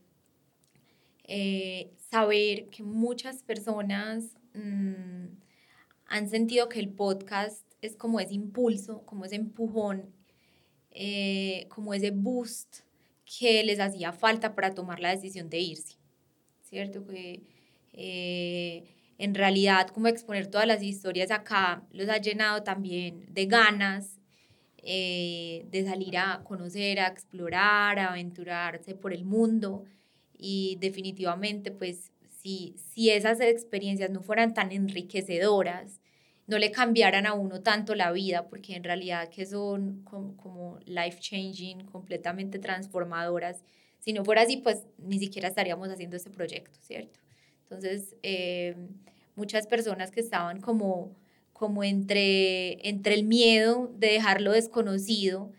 B: eh, saber que muchas personas Mm, han sentido que el podcast es como ese impulso, como ese empujón, eh, como ese boost que les hacía falta para tomar la decisión de irse, ¿cierto? Que eh, en realidad como exponer todas las historias acá los ha llenado también de ganas eh, de salir a conocer, a explorar, a aventurarse por el mundo y definitivamente pues si, esas experiencias no fueran tan enriquecedoras, no le cambiaran a uno tanto la vida, porque en realidad que son como, life changing, completamente transformadoras. Si no fuera así, pues ni siquiera estaríamos haciendo este proyecto, ¿cierto? Entonces, eh, muchas personas que estaban como, como entre, entre el miedo de dejar lo desconocido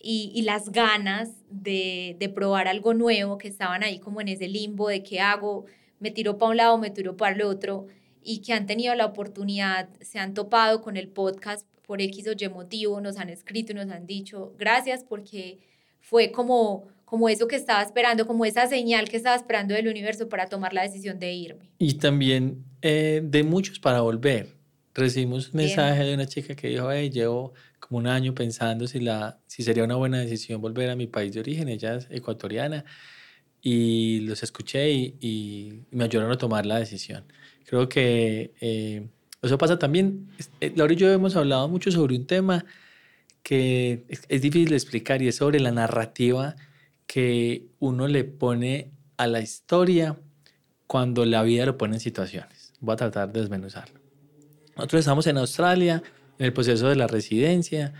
B: y, y las ganas de, de probar algo nuevo, que estaban ahí como en ese limbo de qué hago, me tiró para un lado, me tiró para el otro, y que han tenido la oportunidad, se han topado con el podcast por X o Y motivo, nos han escrito y nos han dicho gracias porque fue como, como eso que estaba esperando, como esa señal que estaba esperando del universo para tomar la decisión de irme.
C: Y también eh, de muchos para volver. Recibimos un mensaje de una chica que dijo, hey, llevo como un año pensando si, la, si sería una buena decisión volver a mi país de origen, ella es ecuatoriana y los escuché y, me ayudaron a tomar la decisión. Creo que eh, eso pasa también. Eh, Laura y yo hemos hablado mucho sobre un tema que es, es difícil de explicar y es sobre la narrativa que uno le pone a la historia cuando la vida lo pone en situaciones. Voy a tratar de desmenuzarlo. Nosotros estamos en Australia, en el proceso de la residencia,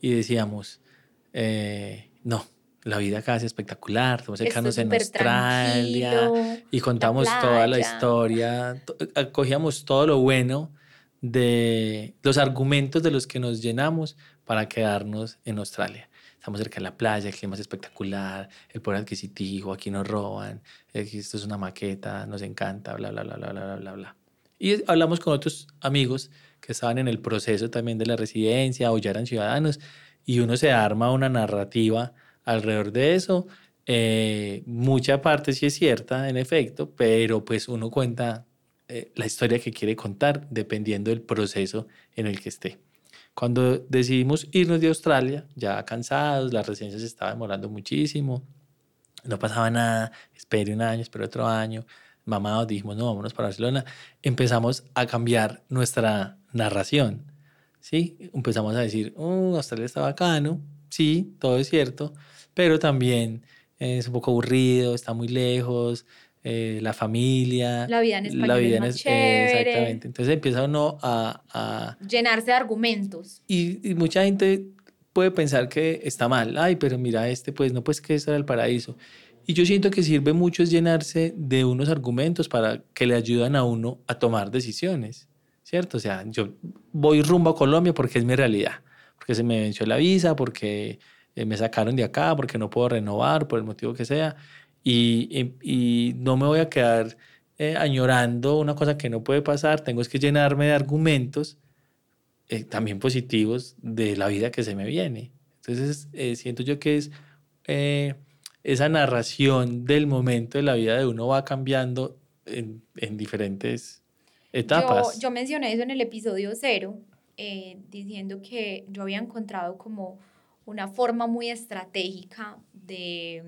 C: y decíamos, eh, no, la vida acá es espectacular, estamos cercanos en Australia y contamos toda la historia, acogíamos todo lo bueno de los argumentos de los que nos llenamos para quedarnos en Australia. Estamos cerca de la playa, el clima es espectacular, el poder adquisitivo, aquí nos roban, esto es una maqueta, nos encanta, bla, bla, bla, bla, bla, bla, bla. Y hablamos con otros amigos que estaban en el proceso también de la residencia o ya eran ciudadanos y uno se arma una narrativa alrededor de eso. Eh, mucha parte sí es cierta, en efecto, pero pues uno cuenta eh, la historia que quiere contar dependiendo del proceso en el que esté. Cuando decidimos irnos de Australia, ya cansados, la residencia se estaba demorando muchísimo, no pasaba nada, espere un año, espere otro año, mamados dijimos, no, vámonos para Barcelona, empezamos a cambiar nuestra narración, ¿sí? Empezamos a decir, oh, Australia está bacano, sí, todo es cierto, pero también es un poco aburrido, está muy lejos, eh, la familia.
B: La vida en español la vida es Exactamente.
C: Entonces empieza uno a... a
B: Llenarse de argumentos.
C: Y, y, mucha gente puede pensar que está mal. Ay, pero mira este, pues no, pues que esto era el paraíso. Y yo siento que sirve mucho es llenarse de unos argumentos para que le ayudan a uno a tomar decisiones, ¿cierto? O sea, yo voy rumbo a Colombia porque es mi realidad, porque se me venció la visa, porque eh, me sacaron de acá, porque no puedo renovar, por el motivo que sea y, y, no me voy a quedar eh, añorando una cosa que no puede pasar, tengo que llenarme de argumentos eh, también positivos de la vida que se me viene. Entonces, eh, siento yo que es esa narración del momento de la vida de uno va cambiando en, en diferentes etapas.
B: Yo, mencioné eso en el episodio cero, diciendo que yo había encontrado como una forma muy estratégica de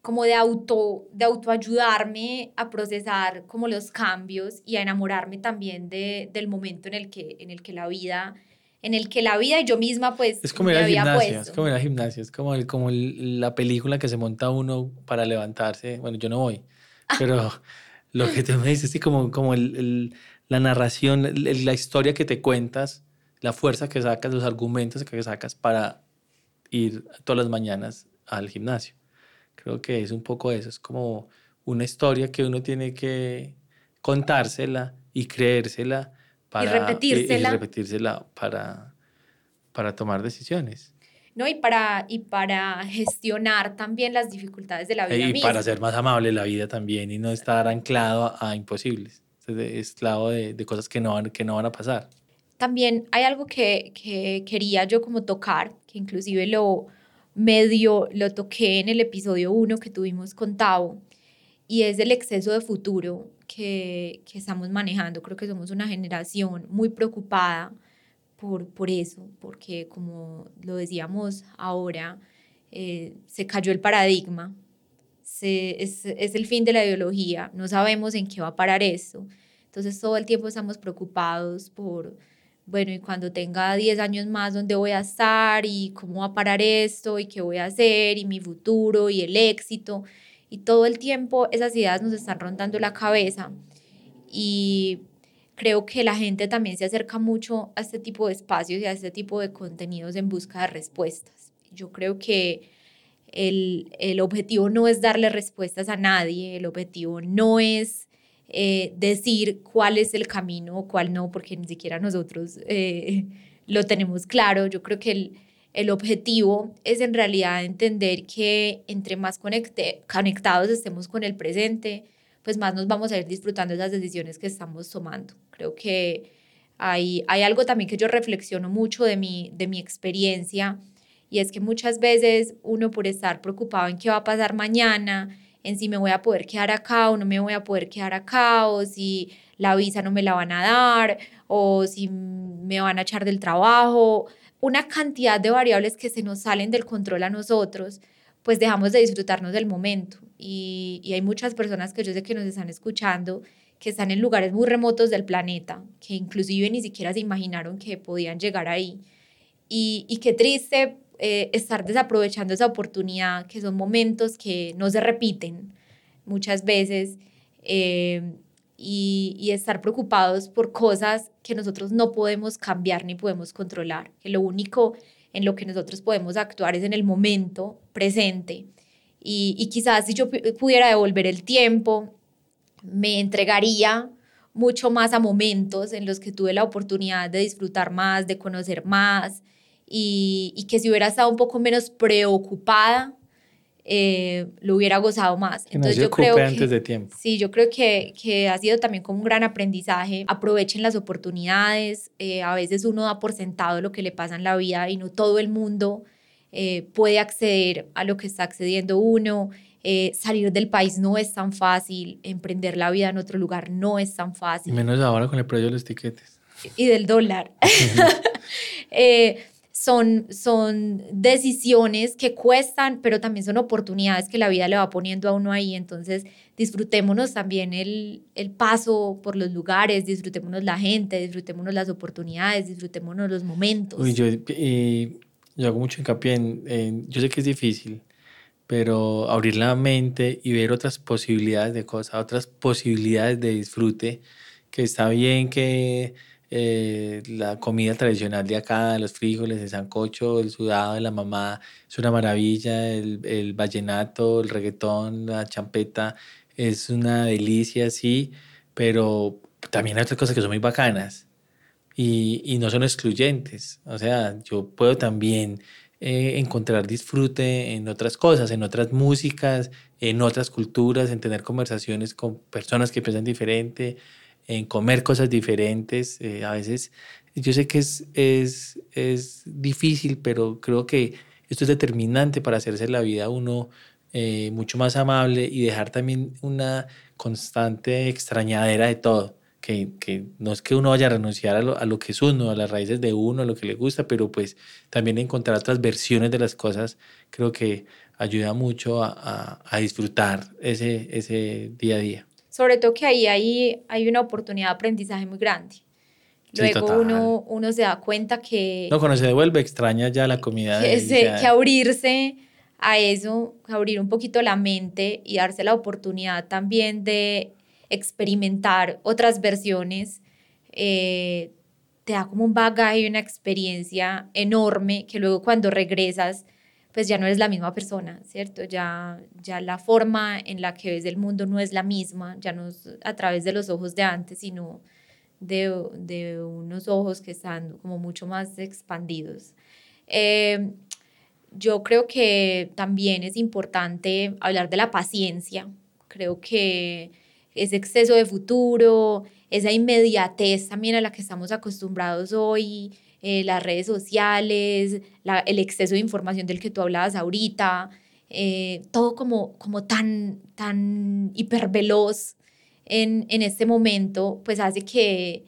B: como de auto de autoayudarme a procesar como los cambios y a enamorarme también de, del momento en el que en el que la vida en el que la vida y yo misma pues
C: es como la gimnasia es como la gimnasia es como el, como la película que se monta uno para levantarse. Bueno yo no voy pero [laughs] lo que tú me dices sí como como el, la narración la historia que te cuentas la fuerza que sacas los argumentos que sacas para ir todas las mañanas al gimnasio. Creo que es un poco eso, es como una historia que uno tiene que contársela y creérsela para,
B: y repetírsela.
C: Y, repetírsela para, para tomar decisiones.
B: No, y para, y para gestionar también las dificultades de la vida.
C: Y para ser más amable la vida también y no estar anclado a, imposibles, esclavo de, de, cosas que no, van, que no van a pasar.
B: También hay algo que, que quería yo como tocar, que inclusive lo, medio lo toqué en el episodio 1 que tuvimos con Tavo, y es el exceso de futuro que, que, estamos manejando. Creo que somos una generación muy preocupada por, por eso, porque como lo decíamos ahora, eh, se cayó el paradigma, se, es, es el fin de la ideología, no sabemos en qué va a parar esto. Entonces todo el tiempo estamos preocupados por bueno, y cuando tenga 10 años más, ¿dónde voy a estar? ¿Y cómo va a parar esto? ¿Y qué voy a hacer? ¿Y mi futuro? ¿Y el éxito? Y todo el tiempo esas ideas nos están rondando la cabeza. Y creo que la gente también se acerca mucho a este tipo de espacios y a este tipo de contenidos en busca de respuestas. Yo creo que el, el objetivo no es darle respuestas a nadie, el objetivo no es eh, decir cuál es el camino o cuál no, porque ni siquiera nosotros eh, lo tenemos claro. Yo creo que el, el, objetivo es en realidad entender que entre más conecte, conectados estemos con el presente, pues más nos vamos a ir disfrutando esas decisiones que estamos tomando. Creo que hay, hay algo también que yo reflexiono mucho de mi, de mi experiencia y es que muchas veces uno por estar preocupado en qué va a pasar mañana, en si me voy a poder quedar acá o no me voy a poder quedar acá, o si la visa no me la van a dar, o si me van a echar del trabajo, una cantidad de variables que se nos salen del control a nosotros, pues dejamos de disfrutarnos del momento. Y, hay muchas personas que yo sé que nos están escuchando que están en lugares muy remotos del planeta, que inclusive ni siquiera se imaginaron que podían llegar ahí. Y, y qué triste eh, estar desaprovechando esa oportunidad, que son momentos que no se repiten muchas veces, eh, y, estar preocupados por cosas que nosotros no podemos cambiar ni podemos controlar, que lo único en lo que nosotros podemos actuar es en el momento presente. Y, quizás si yo pudiera devolver el tiempo, me entregaría mucho más a momentos en los que tuve la oportunidad de disfrutar más, de conocer más, y que si hubiera estado un poco menos preocupada, eh, lo hubiera gozado más.
C: Entonces yo creo que, antes de tiempo.
B: Sí, yo creo que, que, ha sido también como un gran aprendizaje. Aprovechen las oportunidades. Eh, a veces uno da por sentado lo que le pasa en la vida y no todo el mundo eh, puede acceder a lo que está accediendo uno. salir del país no es tan fácil. Emprender la vida en otro lugar no es tan fácil.
C: Y menos ahora con el precio de los tiquetes.
B: Y del dólar. [laughs] son, son decisiones que cuestan, pero también son oportunidades que la vida le va poniendo a uno ahí. Entonces, disfrutémonos también el, el paso por los lugares, disfrutémonos la gente, disfrutémonos las oportunidades, disfrutémonos los momentos.
C: Uy, yo, yo hago mucho hincapié en, yo sé que es difícil, pero abrir la mente y ver otras posibilidades de cosas, otras posibilidades de disfrute, que está bien que eh, la comida tradicional de acá, los frijoles, el sancocho, el sudado de la mamá, es una maravilla, el, vallenato, el reggaetón, la champeta, es una delicia, sí, pero también hay otras cosas que son muy bacanas y, y no son excluyentes. O sea, yo puedo también eh, encontrar disfrute en otras cosas, en otras músicas, en otras culturas, en tener conversaciones con personas que piensan diferente, en comer cosas diferentes. Eh, a veces yo sé que es, es, es, difícil, pero creo que esto es determinante para hacerse la vida uno eh, mucho más amable y dejar también una constante extrañadera de todo. Que, que, no es que uno vaya a renunciar a lo, a lo, que es uno, a las raíces de uno, a lo que le gusta, pero pues también encontrar otras versiones de las cosas creo que ayuda mucho a, a, a disfrutar ese, ese día a día
B: sobre todo que ahí hay, hay una oportunidad de aprendizaje muy grande. Luego uno, uno se da cuenta que...
C: No, cuando se devuelve extraña ya la comida.
B: Que, que abrirse a eso, abrir un poquito la mente y darse la oportunidad también de experimentar otras versiones, eh, te da como un bagaje y una experiencia enorme que luego cuando regresas pues ya no eres la misma persona, ¿cierto? Ya, ya la forma en la que ves el mundo no es la misma, ya no es a través de los ojos de antes, sino de, de unos ojos que están como mucho más expandidos. Eh, yo creo que también es importante hablar de la paciencia. Creo que ese exceso de futuro, esa inmediatez también a la que estamos acostumbrados hoy, eh, las redes sociales, el exceso de información del que tú hablabas ahorita, eh, todo como, como tan, tan hiperveloz en, en este momento, pues hace que,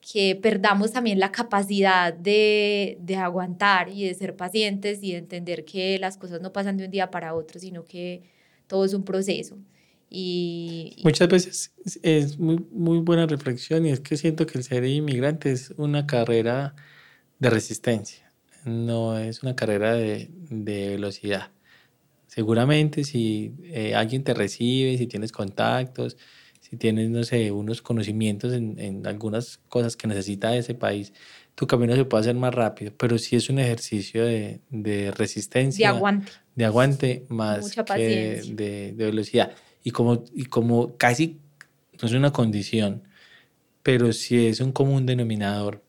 B: que perdamos también la capacidad de, de, aguantar y de ser pacientes y de entender que las cosas no pasan de un día para otro, sino que todo es un proceso. Y,
C: Muchas veces es muy, muy buena reflexión y es que siento que el ser inmigrante es una carrera de resistencia, no es una carrera de, de velocidad. Seguramente si eh, alguien te recibe, si tienes contactos, si tienes, no sé, unos conocimientos en, en, algunas cosas que necesita ese país, tu camino se puede hacer más rápido, pero sí es un ejercicio de, de resistencia.
B: De aguante.
C: De aguante más que de, de, velocidad. Y como, y como casi no es una condición, pero sí es un común denominador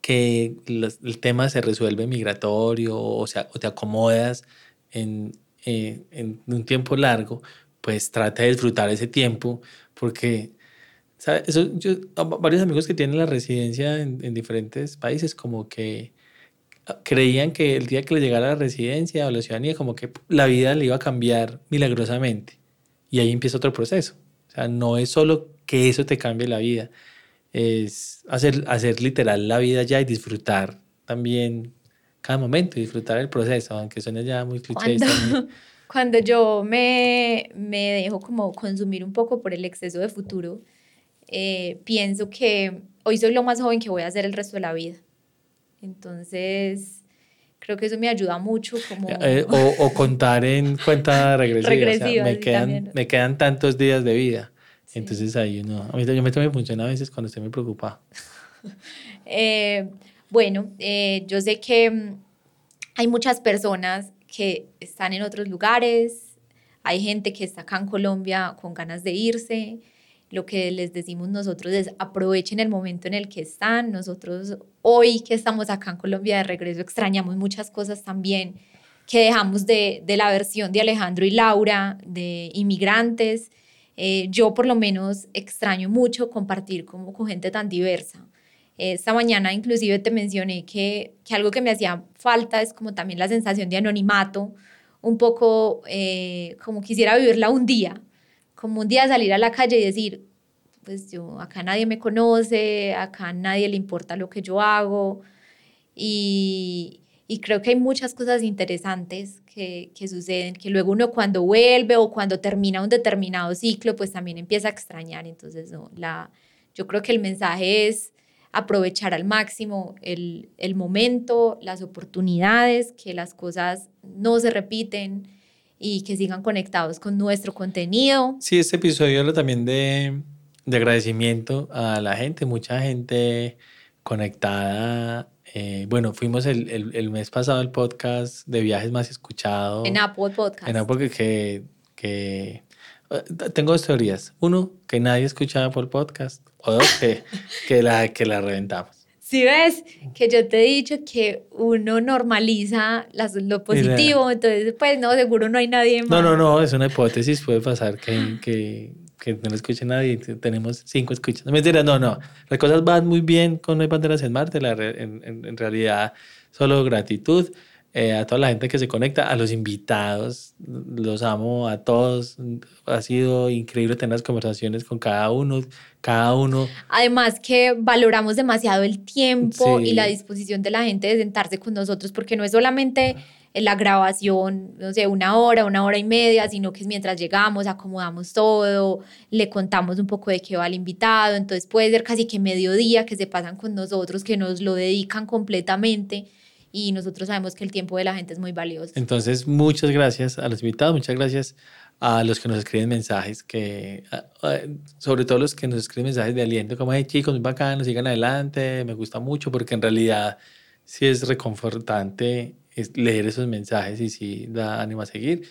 C: que el tema se resuelve migratorio o, sea, o te acomodas en, eh, en un tiempo largo, pues trata de disfrutar ese tiempo porque ¿sabes? Eso, yo, varios amigos que tienen la residencia en, en, diferentes países como que creían que el día que le llegara la residencia o la ciudadanía como que la vida le iba a cambiar milagrosamente y ahí empieza otro proceso. O sea, no es solo que eso te cambie la vida, es hacer, hacer literal la vida ya y disfrutar también cada momento, disfrutar el proceso, aunque suene ya muy cliché.
B: Cuando, [laughs] cuando yo me, me dejo como consumir un poco por el exceso de futuro, eh, pienso que hoy soy lo más joven que voy a hacer el resto de la vida. Entonces, creo que eso me ayuda mucho como...
C: Eh, o, contar en cuenta [laughs] regresiva. me, quedan, me quedan tantos días de vida. Entonces ahí uno... A mí también me funciona a veces cuando estoy muy preocupado. [laughs]
B: Eh, bueno, yo sé que mm, hay muchas personas que están en otros lugares, hay gente que está acá en Colombia con ganas de irse. Lo que les decimos nosotros es aprovechen el momento en el que están. Nosotros hoy que estamos acá en Colombia de regreso extrañamos muchas cosas también que dejamos de, de la versión de Alejandro y Laura, de inmigrantes. Eh, yo por lo menos extraño mucho compartir como con gente tan diversa. Esta mañana inclusive te mencioné que, que algo que me hacía falta es como también la sensación de anonimato, un poco eh, como quisiera vivirla un día, como un día salir a la calle y decir, pues yo, acá nadie me conoce, acá nadie le importa lo que yo hago. Y, y creo que hay muchas cosas interesantes que, que, suceden, que luego uno cuando vuelve o cuando termina un determinado ciclo, pues también empieza a extrañar. Entonces, no, la, yo creo que el mensaje es aprovechar al máximo el, el momento, las oportunidades, que las cosas no se repiten y que sigan conectados con nuestro contenido.
C: Sí, este episodio habla también de, de agradecimiento a la gente, mucha gente conectada. Eh, bueno, fuimos el, el, el, mes pasado el podcast de viajes más escuchado.
B: En Apple Podcast.
C: En Apple que, que eh, tengo dos teorías. Uno, que nadie escuchaba por podcast. O dos, que, [laughs] que, la, que la reventamos.
B: Si ves que yo te he dicho que uno normaliza las, lo positivo, entonces pues no, seguro no hay nadie más.
C: No, no, no, es una hipótesis, puede pasar que, que, que no lo escuche nadie, tenemos cinco escuchas. No mentira, no, no, las cosas van muy bien con No hay banderas en Marte, la, en, en, en realidad solo gratitud. Eh, a toda la gente que se conecta, a los invitados, los amo a todos. Ha sido increíble tener las conversaciones con cada uno, cada uno.
B: Además que valoramos demasiado el tiempo y la disposición de la gente de sentarse con nosotros, porque no es solamente la grabación, no sé, una hora, una hora y media, sino que es mientras llegamos, acomodamos todo, le contamos un poco de qué va el invitado, entonces puede ser casi que mediodía que se pasan con nosotros, que nos lo dedican completamente y nosotros sabemos que el tiempo de la gente es muy valioso.
C: Entonces, muchas gracias a los invitados, muchas gracias a los que nos escriben mensajes, que sobre todo los que nos escriben mensajes de aliento, como, hey chicos, muy bacán, sigan adelante, me gusta mucho, porque en realidad sí es reconfortante leer esos mensajes y sí da ánimo a seguir.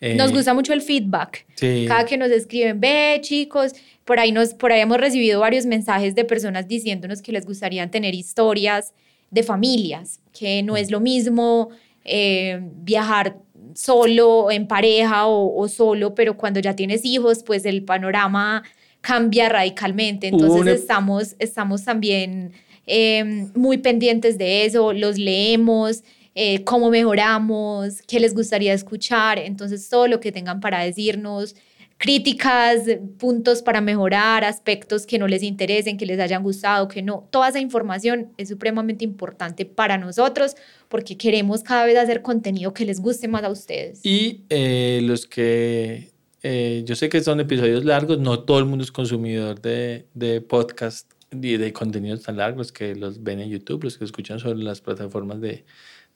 B: nos eh, gusta mucho el feedback. Cada que nos escriben, ve chicos, por ahí, nos, por ahí hemos recibido varios mensajes de personas diciéndonos que les gustaría tener historias de familias, que no es lo mismo eh, viajar solo, en pareja o, solo, pero cuando ya tienes hijos, pues el panorama cambia radicalmente. Entonces estamos, estamos también em, muy pendientes de eso, los leemos, eh, cómo mejoramos, qué les gustaría escuchar. Entonces todo lo que tengan para decirnos, críticas, puntos para mejorar, aspectos que no les interesen, que les hayan gustado, que no. Toda esa información es supremamente importante para nosotros porque queremos cada vez hacer contenido que les guste más a ustedes.
C: Y eh, los que, eh, yo sé que son episodios largos, no todo el mundo es consumidor de, de podcast y de contenidos tan largos que los ven en YouTube, los que escuchan sobre las plataformas de,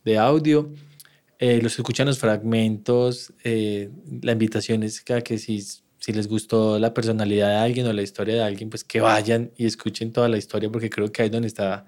C: de audio. Eh, los que escuchan los fragmentos, eh, la invitación es que, que si, si les gustó la personalidad de alguien o la historia de alguien, pues que vayan y escuchen toda la historia, porque creo que ahí es donde está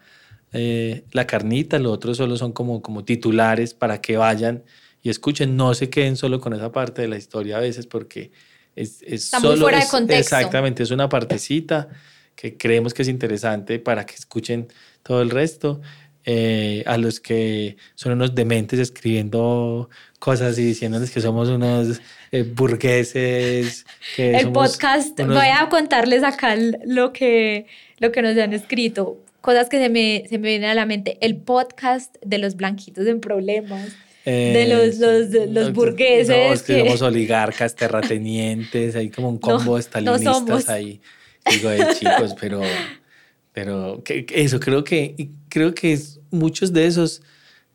C: eh, la carnita, lo otro solo son como, como titulares para que vayan y escuchen, no se queden solo con esa parte de la historia a veces, porque es, es
B: está muy fuera de contexto.
C: Exactamente, es una partecita que creemos que es interesante para que escuchen todo el resto. Eh, a los que son unos dementes escribiendo cosas y diciéndoles que somos unos eh, burgueses. Que
B: el podcast, voy a contarles acá lo que, lo que nos han escrito, cosas que se me, se me vienen a la mente. El podcast de los blanquitos en problemas. de los, los, los burgueses.
C: que, somos oligarcas, terratenientes, hay como un [laughs] combo de estalinistas ahí. Digo, chicos, pero pero que, eso, creo que, creo que muchos de esos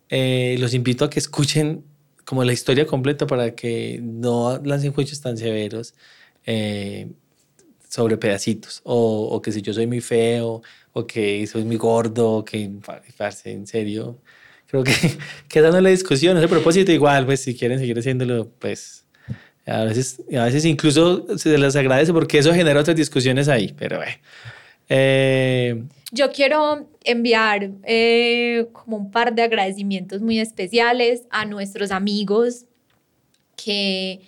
C: eh, los invito a que escuchen como la historia completa para que no lancen juicios tan severos. Eh, sobre pedacitos, o, o, que si yo soy muy feo, o que soy muy gordo, o que, en serio, creo que, [laughs] que dando la discusión, ese propósito igual, pues si quieren seguir haciéndolo, pues a veces, a veces incluso se les agradece porque eso genera otras discusiones ahí, pero bueno.
B: Eh, yo quiero enviar eh, como un par de agradecimientos muy especiales a nuestros amigos que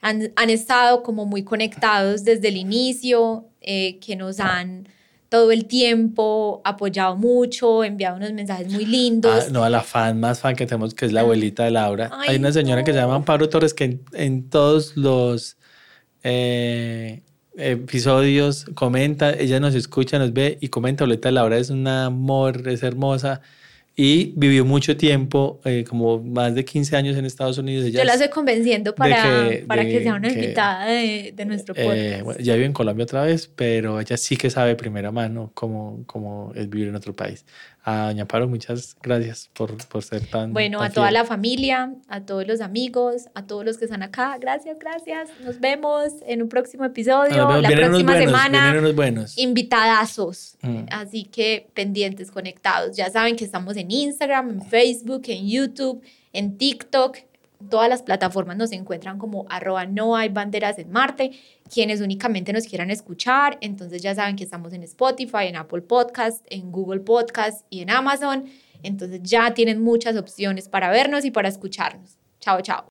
B: han, han estado como muy conectados desde el inicio, eh, que nos han todo el tiempo, apoyado mucho, enviado unos mensajes muy lindos.
C: Ah, no, a la fan más fan que tenemos, que es la ah. abuelita de Laura. Hay una señora que se llama Pablo Torres que en, todos los eh, episodios comenta, ella nos escucha, nos ve y comenta, de Laura es un amor, es hermosa y vivió mucho tiempo, eh, como más de 15 años en Estados Unidos.
B: Yo la estoy convenciendo para, que, para que sea una invitada de, de, nuestro eh,
C: podcast. ya vive en Colombia otra vez, pero ella sí que sabe de primera mano cómo, cómo es vivir en otro país. A Doña Paro, muchas gracias por, por ser tan.
B: Bueno,
C: a
B: toda la familia, a todos los amigos, a todos los que están acá, gracias, gracias. Nos vemos en un próximo episodio. la próxima semana. Buenos. Invitadazos. Mm. Así que pendientes, conectados. Ya saben que estamos en Instagram, en Facebook, en YouTube, en TikTok todas las plataformas nos encuentran como arroba no hay banderas en Marte. Quienes únicamente nos quieran escuchar, entonces ya saben que estamos en Spotify, en Apple Podcast, en Google Podcast y en Amazon. Entonces ya tienen muchas opciones para vernos y para escucharnos. Chao, chao.